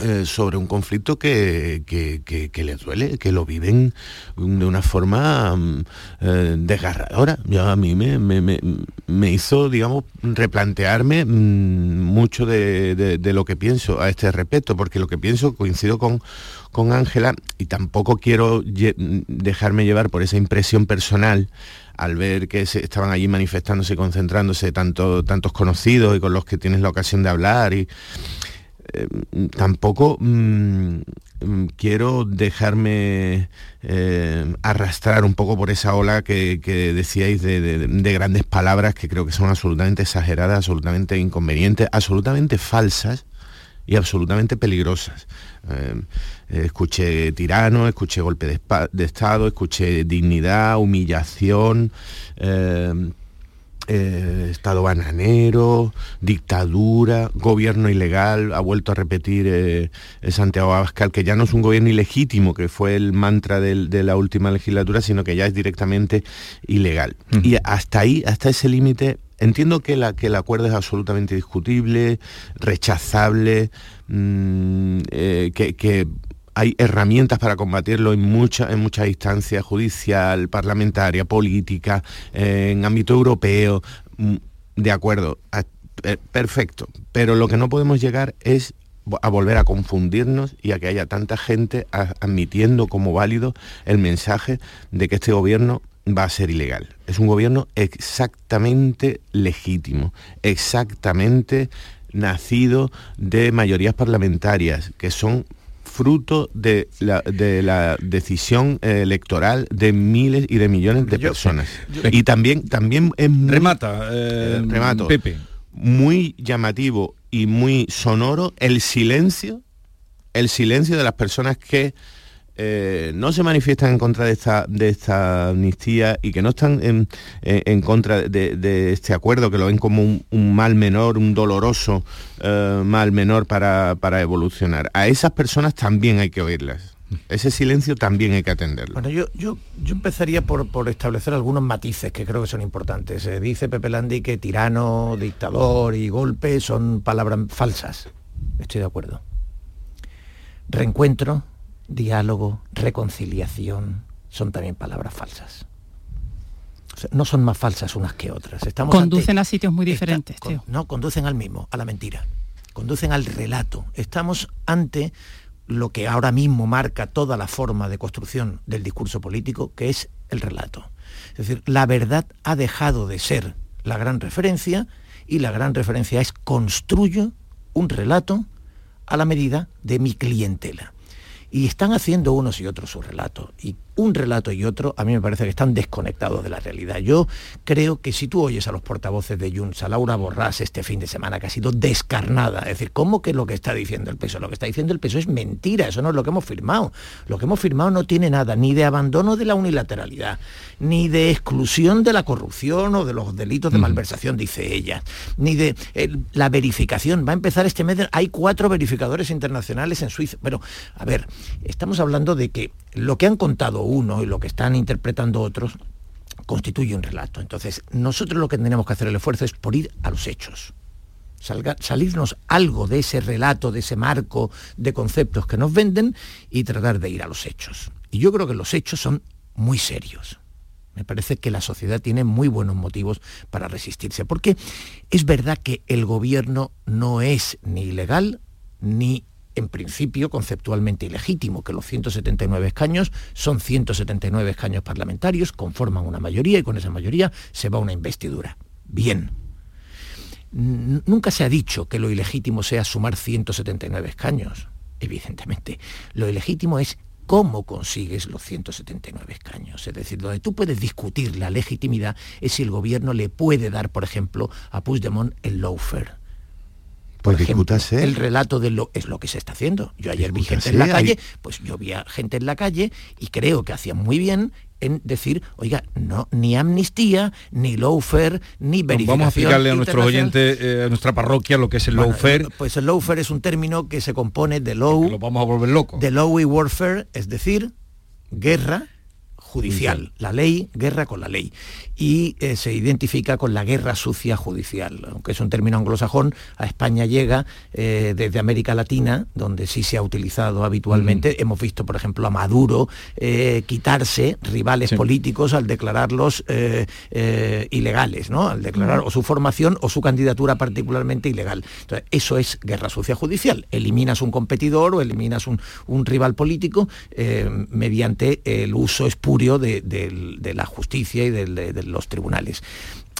S47: eh, sobre un conflicto que, que, les duele, que lo viven de una forma mm, eh, desgarradora. Ya a mí me, me, hizo, digamos, replantearme mm, mucho de, lo que pienso a este respecto, porque lo que pienso coincido con con Ángela y tampoco quiero dejarme llevar por esa impresión personal al ver que se estaban allí manifestándose, concentrándose tanto, tantos conocidos y con los que tienes la ocasión de hablar y eh, tampoco mm, mm, quiero dejarme eh, arrastrar un poco por esa ola que, decíais de, grandes palabras que creo que son absolutamente exageradas, absolutamente inconvenientes, absolutamente falsas y absolutamente peligrosas. Eh, escuché tirano, escuché golpe de, Estado, escuché dignidad, humillación, eh, eh, Estado bananero, dictadura, gobierno ilegal, ha vuelto a repetir Santiago Abascal, que ya no es un gobierno ilegítimo, que fue el mantra de la última legislatura, sino que ya es directamente ilegal. Y hasta ahí, hasta ese límite, entiendo que, la, que el acuerdo es absolutamente discutible, rechazable, mm, que hay herramientas para combatirlo en, mucha, en muchas instancias, judicial, parlamentaria, política, en ámbito europeo. Mm, de acuerdo, Eh, perfecto, pero lo que no podemos llegar es a volver a confundirnos y a que haya tanta gente admitiendo como válido el mensaje de que este gobierno va a ser ilegal. Es un gobierno exactamente legítimo, exactamente nacido de mayorías parlamentarias, que son fruto de la, decisión electoral de miles y de millones de personas. y también, también es
S1: remata, eh,
S47: Pepe. muy llamativo y muy sonoro el silencio, el silencio de las personas que eh, no se manifiestan en contra de esta, de esta amnistía y que no están en, contra de, este acuerdo, que lo ven como un, mal menor, un doloroso eh, mal menor para, evolucionar. A esas personas también hay que oírlas. Ese silencio también hay que atenderlo.
S45: Bueno, yo, yo, yo empezaría por, por establecer algunos matices que creo que son importantes. Se dice Pepe Landi que tirano, dictador y golpe son palabras falsas. Estoy de acuerdo. Reencuentro, diálogo, reconciliación, son también palabras falsas. no son más falsas unas que otras.
S46: Estamos conducen a sitios muy diferentes.
S45: no, conducen al mismo, a la mentira. Conducen al relato. Estamos ante lo que ahora mismo marca toda la forma de construcción del discurso político, que es el relato. Es decir, la verdad ha dejado de ser la gran referencia y la gran referencia es construyo un relato a la medida de mi clientela. Y están haciendo unos y otros su relato. Y un relato y otro, a mí me parece que están desconectados de la realidad. Yo creo que si tú oyes a los portavoces de Junts, a Laura Borrás este fin de semana, que ha sido descarnada, es decir, ¿cómo que lo que está diciendo el peso? Lo que está diciendo el peso es mentira, eso no es lo que hemos firmado. Lo que hemos firmado no tiene nada, ni de abandono de la unilateralidad, ni de exclusión de la corrupción o de los delitos de malversación, dice ella, ni de la verificación. Va a empezar este mes, hay cuatro verificadores internacionales en Suiza. Pero, a ver, estamos hablando de que lo que han contado uno y lo que están interpretando otros constituye un relato. Entonces, nosotros lo que tenemos que hacer el esfuerzo es por ir a los hechos. salirnos algo de ese relato, de ese marco de conceptos que nos venden y tratar de ir a los hechos. Y yo creo que los hechos son muy serios. Me parece que la sociedad tiene muy buenos motivos para resistirse, porque es verdad que el gobierno no es ni ilegal ni en principio conceptualmente ilegítimo, que los 179 escaños son 179 escaños parlamentarios, conforman una mayoría y con esa mayoría se va una investidura. Bien. Nunca se ha dicho que lo ilegítimo sea sumar 179 escaños, evidentemente. Lo ilegítimo es cómo consigues los 179 escaños. Es decir, donde tú puedes discutir la legitimidad es si el gobierno le puede dar, por ejemplo, a Puigdemont el lawfare
S47: pues
S45: El relato de lo es lo que se está haciendo. Yo ayer vi gente en la calle, pues yo vi a gente en la calle y creo que hacían muy bien en decir, oiga, no, ni amnistía, ni lawfare, ni verificación.
S1: Vamos a explicarle a nuestros oyentes, eh, a nuestra parroquia, lo que es el lawfare.
S45: Pues el lawfare es un término que se compone de law.
S1: lo vamos a volver loco.
S45: De law y warfare, es decir, guerra judicial. La ley, guerra con la ley y eh, se identifica con la guerra sucia judicial. Aunque es un término anglosajón, a España llega eh, desde América Latina, donde sí se ha utilizado habitualmente. Hemos visto, por ejemplo, a Maduro eh, quitarse rivales políticos al declararlos ilegales, ¿no? Al declarar o su formación o su candidatura particularmente ilegal. Entonces, eso es guerra sucia judicial. Eliminas un competidor o eliminas un, rival político mediante el uso espurio de, la justicia y del los tribunales.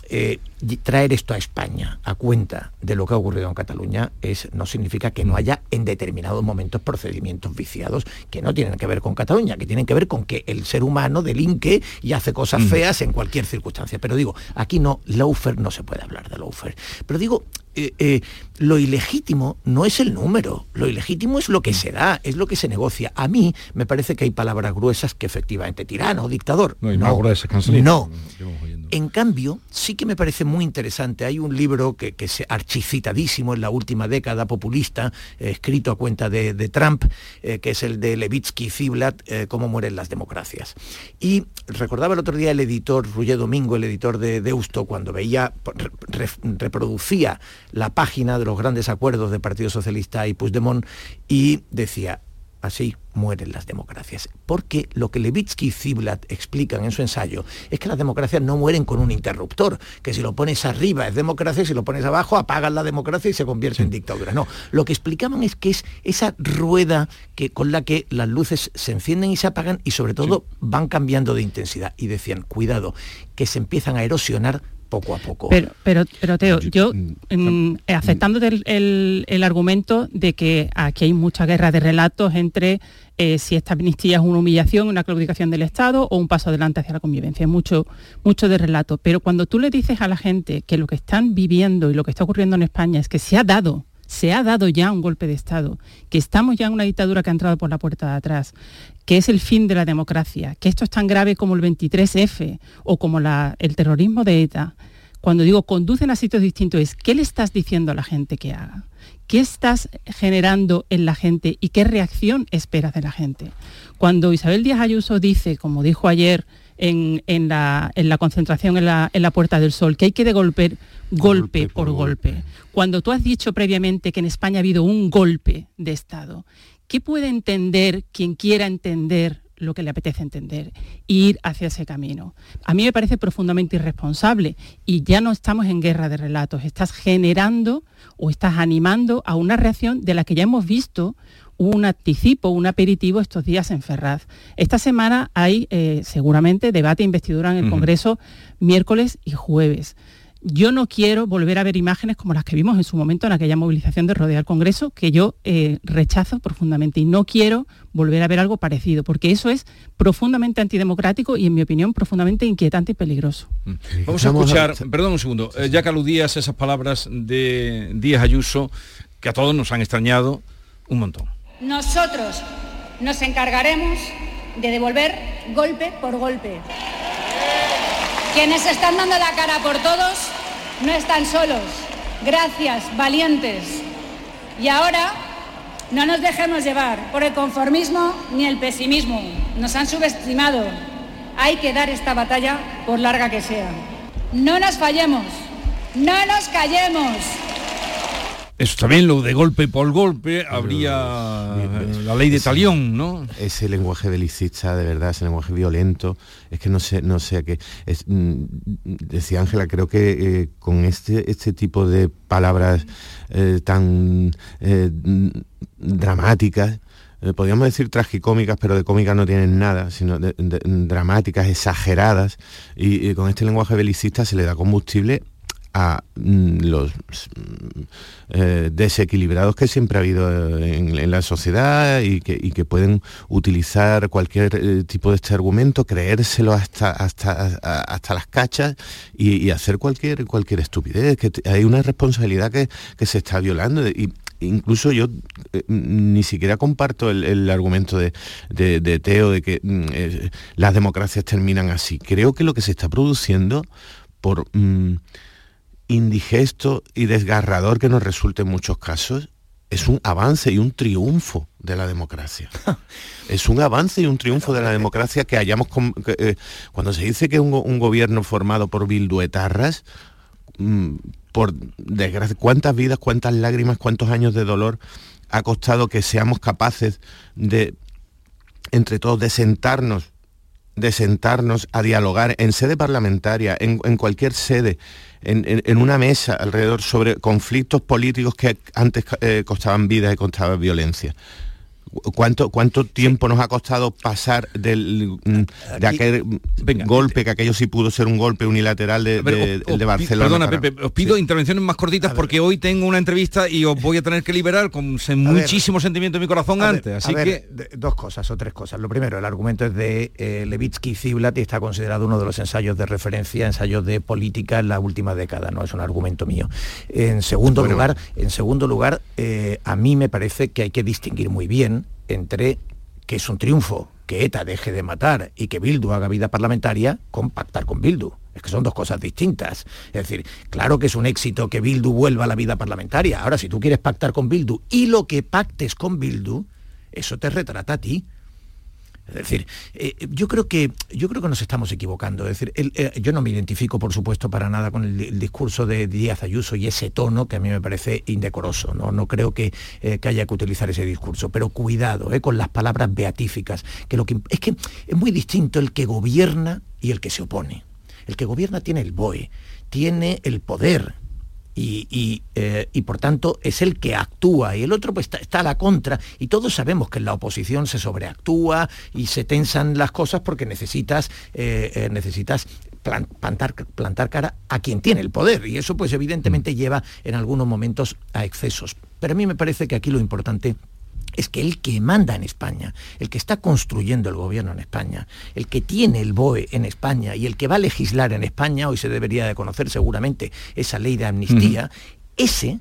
S45: Eh, traer esto a España a cuenta de lo que ha ocurrido en Cataluña es, no significa que no haya en determinados momentos procedimientos viciados que no tienen que ver con Cataluña, que tienen que ver con que el ser humano delinque y hace cosas feas en cualquier circunstancia. Pero digo, aquí no, lawfare no se puede hablar de lawfare. Pero digo, eh, eh, lo ilegítimo no es el número, lo ilegítimo es lo que se da, es lo que se negocia. A mí me parece que hay palabras gruesas que efectivamente tirano, dictador.
S1: No,
S45: no,
S1: no.
S45: En cambio, sí que me parece muy interesante. Hay un libro que, es archicitadísimo en la última década populista, eh, escrito a cuenta de, Trump, que es el de Levitsky Ziblatt, Cómo mueren las democracias. Y recordaba el otro día el editor Rullé Domingo, el editor de Deusto, cuando veía, reproducía la página de los grandes acuerdos del Partido Socialista y Puigdemont y decía, así mueren las democracias. Porque lo que Levitsky y Ziblatt explican en su ensayo es que las democracias no mueren con un interruptor, que si lo pones arriba es democracia y si lo pones abajo apagan la democracia y se convierte en dictadura. No, lo que explicaban es que es esa rueda que, con la que las luces se encienden y se apagan y sobre todo van cambiando de intensidad. Y decían, cuidado, que se empiezan a erosionar poco a poco.
S46: Pero, pero, pero Teo, yo mm, aceptando el, el, argumento de que aquí hay mucha guerra de relatos entre eh, si esta amnistía es una humillación, una claudicación del Estado o un paso adelante hacia la convivencia. mucho, mucho de relato. Pero cuando tú le dices a la gente que lo que están viviendo y lo que está ocurriendo en España es que se ha dado se ha dado ya un golpe de Estado, que estamos ya en una dictadura que ha entrado por la puerta de atrás, que es el fin de la democracia, que esto es tan grave como el 23F o como el terrorismo de ETA. Cuando digo conducen a sitios distintos es qué le estás diciendo a la gente que haga, qué estás generando en la gente y qué reacción esperas de la gente. Cuando Isabel Díaz Ayuso dice, como dijo ayer, en, la, concentración en la, Puerta del Sol, que hay que de golpe, golpe, por, golpe. Cuando tú has dicho previamente que en España ha habido un golpe de Estado, ¿qué puede entender quien quiera entender lo que le apetece entender, ir hacia ese camino. A mí me parece profundamente irresponsable y ya no estamos en guerra de relatos, estás generando o estás animando a una reacción de la que ya hemos visto un anticipo, un aperitivo estos días en Ferraz. Esta semana hay eh, seguramente debate e investidura en el Congreso miércoles y jueves. Yo no quiero volver a ver imágenes como las que vimos en su momento en aquella movilización de rodear el Congreso, que yo eh, rechazo profundamente y no quiero volver a ver algo parecido, porque eso es profundamente antidemocrático y, en mi opinión, profundamente inquietante y peligroso.
S1: Mm. Vamos a escuchar, perdón un segundo, eh, ya que aludías esas palabras de Díaz Ayuso, que a todos nos han extrañado un montón.
S48: Nosotros nos encargaremos de devolver golpe por golpe. Quienes están dando la cara por todos no están solos. Gracias, valientes. Y ahora no nos dejemos llevar por el conformismo ni el pesimismo. Nos han subestimado. Hay que dar esta batalla por larga que sea. No nos fallemos. No nos callemos.
S1: Eso también, lo de golpe por golpe, habría la ley de talión, ¿no?
S47: Ese lenguaje belicista, de verdad, ese lenguaje violento, es que no sé, no sé a qué. Mm, decía Ángela, creo que eh, con este, este tipo de palabras eh, tan eh, dramáticas, podríamos decir tragicómicas, pero de cómicas no tienen nada, sino dramáticas, exageradas, y, con este lenguaje belicista se le da combustible a mm, los mm, eh, desequilibrados que siempre ha habido eh, en, la sociedad y que, pueden utilizar cualquier eh, tipo de este argumento, creérselo hasta, hasta, hasta las cachas y, hacer cualquier, cualquier estupidez, que hay una responsabilidad que, se está violando. Y, incluso yo ni siquiera comparto el, argumento de, Teo de que mm, las democracias terminan así. Creo que lo que se está produciendo por indigesto y desgarrador que nos resulte en muchos casos, es un avance y un triunfo de la democracia. (laughs) es un avance y un triunfo de la democracia que hayamos... Eh, cuando se dice que un, un gobierno formado por bilduetarras, mm, por desgracia, cuántas vidas, cuántas lágrimas, cuántos años de dolor ha costado que seamos capaces de, entre todos, de sentarnos de sentarnos a dialogar en sede parlamentaria, en, cualquier sede, en, una mesa alrededor sobre conflictos políticos que antes eh, costaban vida y costaban violencia. ¿Cuánto, ¿Cuánto tiempo nos ha costado pasar del, mm, de aquel golpe, que aquello sí pudo ser un golpe unilateral de, de, Barcelona?
S1: Perdona, Pepe, os pido intervenciones más cortitas porque hoy tengo una entrevista y os voy a tener que liberar con muchísimo sentimiento en mi corazón antes. así que...
S45: dos cosas o tres cosas. Lo primero, el argumento es de eh, Levitsky Ziblatt y está considerado uno de los ensayos de referencia, ensayos de política en la última década, no es un argumento mío. En segundo lugar, en segundo lugar eh, a mí me parece que hay que distinguir muy bien entre que es un triunfo que ETA deje de matar y que Bildu haga vida parlamentaria con pactar con Bildu. Es que son dos cosas distintas. Es decir, claro que es un éxito que Bildu vuelva a la vida parlamentaria. Ahora, si tú quieres pactar con Bildu y lo que pactes con Bildu, eso te retrata a ti. Es decir, eh, yo creo que yo creo que nos estamos equivocando. Es decir, eh, yo no me identifico, por supuesto, para nada con el, discurso de Díaz Ayuso y ese tono que a mí me parece indecoroso. No, no creo que, eh, que haya que utilizar ese discurso. Pero cuidado con las palabras beatíficas. Que lo que es que es muy distinto el que gobierna y el que se opone. El que gobierna tiene el BOE, tiene el poder, y, y, eh, y, por tanto es el que actúa y el otro pues está, está, a la contra y todos sabemos que en la oposición se sobreactúa y se tensan las cosas porque necesitas eh, eh, necesitas plan, plantar, plantar cara a quien tiene el poder y eso pues evidentemente lleva en algunos momentos a excesos. Pero a mí me parece que aquí lo importante es que el que manda en España, el que está construyendo el gobierno en España, el que tiene el BOE en España y el que va a legislar en España, hoy se debería de conocer seguramente esa ley de amnistía, uh -huh. ese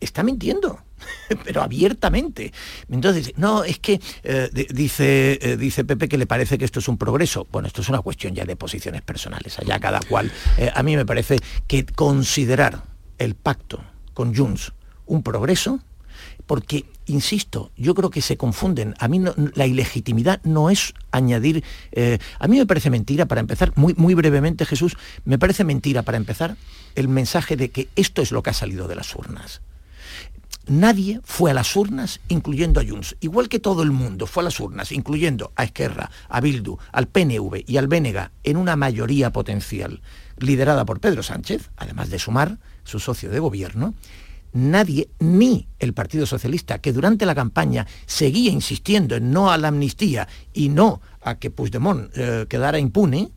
S45: está mintiendo (laughs) pero abiertamente. Entonces, no, es que eh, dice, eh, dice Pepe que le parece que esto es un progreso. Bueno, esto es una cuestión ya de posiciones personales, allá cada cual. Eh, a mí me parece que considerar el pacto con Junts un progreso, porque, insisto, yo creo que se confunden. A mí no, la ilegitimidad no es añadir... Eh, a mí me parece mentira, para empezar, muy, muy brevemente, Jesús, me parece mentira, para empezar, el mensaje de que esto es lo que ha salido de las urnas. Nadie fue a las urnas, incluyendo a Junts. Igual que todo el mundo fue a las urnas, incluyendo a Esquerra, a Bildu, al PNV y al Bénega, en una mayoría potencial, liderada por Pedro Sánchez, además de sumar su socio de gobierno, nadie, ni el Partido Socialista, que durante la campaña seguía insistiendo en no a la amnistía y no a que Puigdemont eh, quedara impune,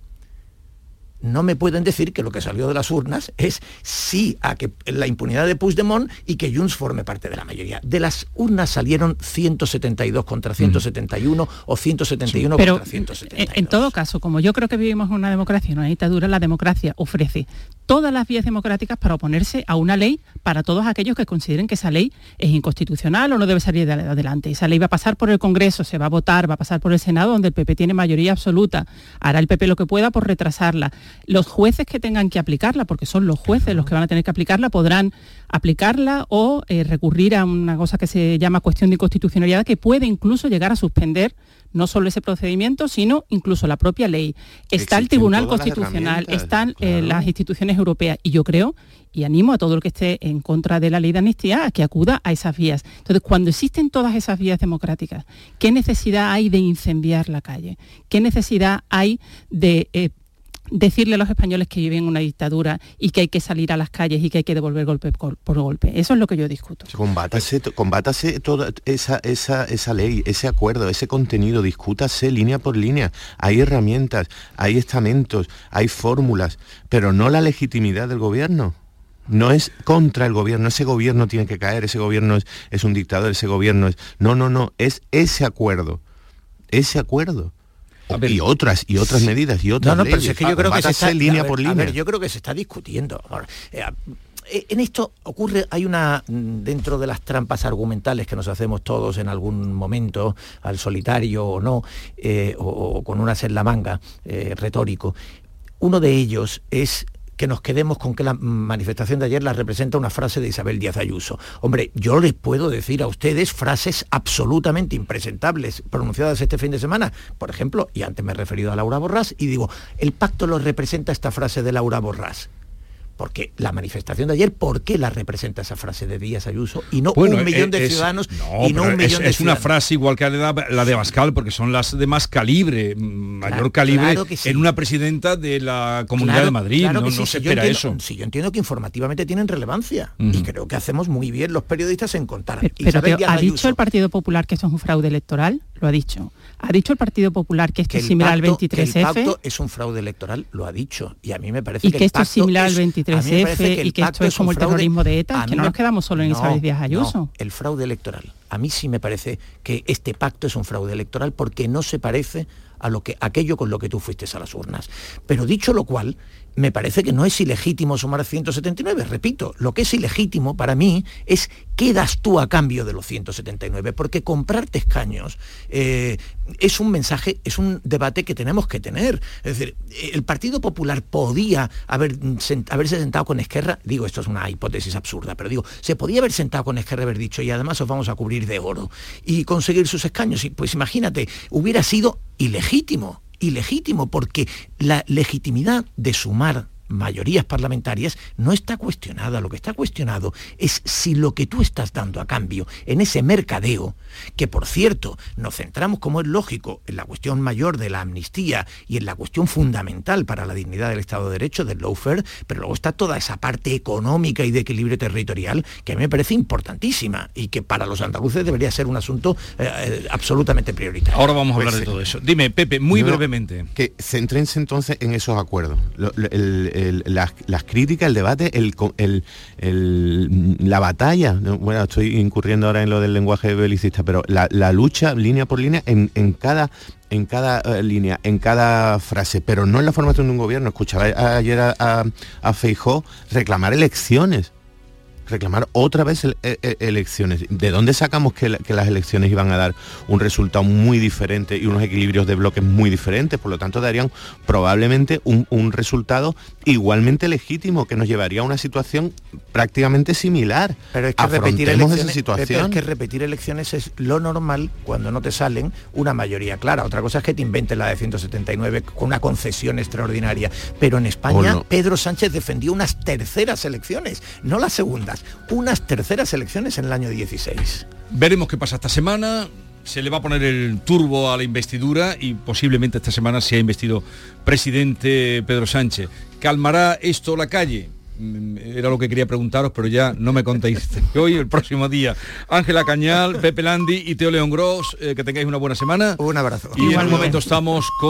S45: no me pueden decir que lo que salió de las urnas es sí a que la impunidad de Puigdemont y que Junts forme parte de la mayoría. De las urnas salieron 172 contra 171 mm. o 171
S46: sí, pero
S45: contra 172.
S46: En todo caso, como yo creo que vivimos en una democracia, en una dictadura, la democracia ofrece todas las vías democráticas para oponerse a una ley para todos aquellos que consideren que esa ley es inconstitucional o no debe salir de adelante. Esa ley va a pasar por el Congreso, se va a votar, va a pasar por el Senado, donde el PP tiene mayoría absoluta. Hará el PP lo que pueda por retrasarla. Los jueces que tengan que aplicarla, porque son los jueces los que van a tener que aplicarla, podrán aplicarla o eh, recurrir a una cosa que se llama cuestión de inconstitucionalidad, que puede incluso llegar a suspender no solo ese procedimiento, sino incluso la propia ley. Está el Tribunal Constitucional, están claro. eh, las instituciones europeas y yo creo y animo a todo el que esté en contra de la ley de amnistía a que acuda a esas vías. Entonces, cuando existen todas esas vías democráticas, ¿qué necesidad hay de incendiar la calle? ¿Qué necesidad hay de... Eh, decirle a los españoles que viven en una dictadura y que hay que salir a las calles y que hay que devolver golpe por, golpe. Eso es lo que yo discuto.
S47: Combátase, combátase toda esa, esa, esa ley, ese acuerdo, ese contenido, discútase línea por línea. Hay herramientas, hay estamentos, hay fórmulas, pero no la legitimidad del gobierno. No es contra el gobierno, ese gobierno tiene que caer, ese gobierno es un dictador, ese gobierno es... No, no, no, es ese acuerdo, ese acuerdo. Ver, y otras y otras medidas y otras
S45: no, no,
S47: leyes.
S45: pero es que yo creo que se está
S47: línea
S45: ver,
S47: por línea.
S45: Ver, yo creo que se está discutiendo. Ahora, eh, en esto ocurre, hay una, dentro de las trampas argumentales que nos hacemos todos en algún momento, al solitario o no, eh, o, o, con una en la manga eh, retórico, uno de ellos es que nos quedemos con que la manifestación de ayer la representa una frase de Isabel Díaz Ayuso. Hombre, yo les puedo decir a ustedes frases absolutamente impresentables pronunciadas este fin de semana. Por ejemplo, y antes me he referido a Laura Borrás, y digo, el pacto lo representa esta frase de Laura Borrás. Porque la manifestación de ayer, ¿por qué la representa esa frase de Díaz Ayuso y no bueno, un millón de ciudadanos
S1: no,
S45: y no un millón
S1: es,
S45: de
S1: es una frase igual que la de, la de Bascal, porque son las de más calibre, mayor claro, calibre
S45: claro sí.
S1: en una presidenta de la Comunidad
S45: claro,
S1: de Madrid.
S45: Claro
S1: no,
S45: que sí,
S1: no
S45: si
S1: se espera
S45: entiendo,
S1: eso.
S45: Si yo entiendo que informativamente tienen relevancia uh -huh. y creo que hacemos muy bien los periodistas en contar.
S46: Pero, ¿ha
S45: Ayuso,
S46: dicho el Partido Popular que esto es un fraude electoral? Lo ha dicho. ¿Ha dicho el Partido Popular que esto
S45: que
S46: es similar
S45: pacto,
S46: al 23F?
S45: Que el pacto es un fraude electoral, lo ha dicho. Y a mí me parece
S46: y
S45: que,
S46: que
S45: el
S46: es similar al 23F y que esto es como el
S45: fraude,
S46: terrorismo de ETA, que no nos quedamos solo en
S45: no,
S46: Isabel Díaz Ayuso.
S45: No, el fraude electoral. A mí sí me parece que este pacto es un fraude electoral porque no se parece a lo que aquello con lo que tú fuiste a las urnas. Pero dicho lo cual, me parece que no es ilegítimo sumar 179. Repito, lo que es ilegítimo para mí es qué das tú a cambio de los 179, porque comprarte escaños eh, es un mensaje, es un debate que tenemos que tener. Es decir, el Partido Popular podía haber, haberse sentado con Esquerra, digo, esto es una hipótesis absurda, pero digo, se podía haber sentado con Esquerra y haber dicho, y además os vamos a cubrir de oro, y conseguir sus escaños. Pues imagínate, hubiera sido ilegítimo ilegítimo porque la legitimidad de sumar mayorías parlamentarias no está cuestionada. Lo que está cuestionado es si lo que tú estás dando a cambio en ese mercadeo, que por cierto nos centramos, como es lógico, en la cuestión mayor de la amnistía y en la cuestión fundamental para la dignidad del Estado de Derecho, del lawfare, pero luego está toda esa parte económica y de equilibrio territorial que a mí me parece importantísima y que para los andaluces debería ser un asunto eh, eh, absolutamente prioritario.
S1: Ahora vamos a hablar pues de todo eso. Dime, Pepe, muy brevemente.
S47: Que centrense entonces en esos acuerdos. el, las, críticas, el debate, el, la batalla, bueno, estoy incurriendo ahora en lo del lenguaje belicista, pero la, lucha línea por línea en, cada en cada eh, línea, en cada frase, pero no en la formación de un gobierno. Escuchaba ayer a, a, a Feijó reclamar elecciones reclamar otra vez e, e, elecciones. ¿De dónde sacamos que, las elecciones iban a dar un resultado muy diferente y unos equilibrios de bloques muy diferentes? Por lo tanto, darían probablemente un, resultado igualmente legítimo que nos llevaría a una situación prácticamente similar.
S45: Pero es que repetir elecciones, situación. que repetir elecciones es lo normal cuando no te salen una mayoría clara. Otra cosa es que te inventes la de 179 con una concesión extraordinaria. Pero en España Pedro Sánchez defendió unas terceras elecciones, no las segundas unas terceras elecciones en el año 16.
S1: Veremos qué pasa esta semana. Se le va a poner el turbo a la investidura y posiblemente esta semana se ha investido presidente Pedro Sánchez. ¿Calmará esto la calle? Mm, era lo que quería preguntaros, pero ya no me contéis (laughs) hoy, el próximo día. Ángela Cañal, Pepe Landi y Teo León Gross, eh, que tengáis una buena semana.
S45: Un abrazo.
S1: Y en un momento estamos con...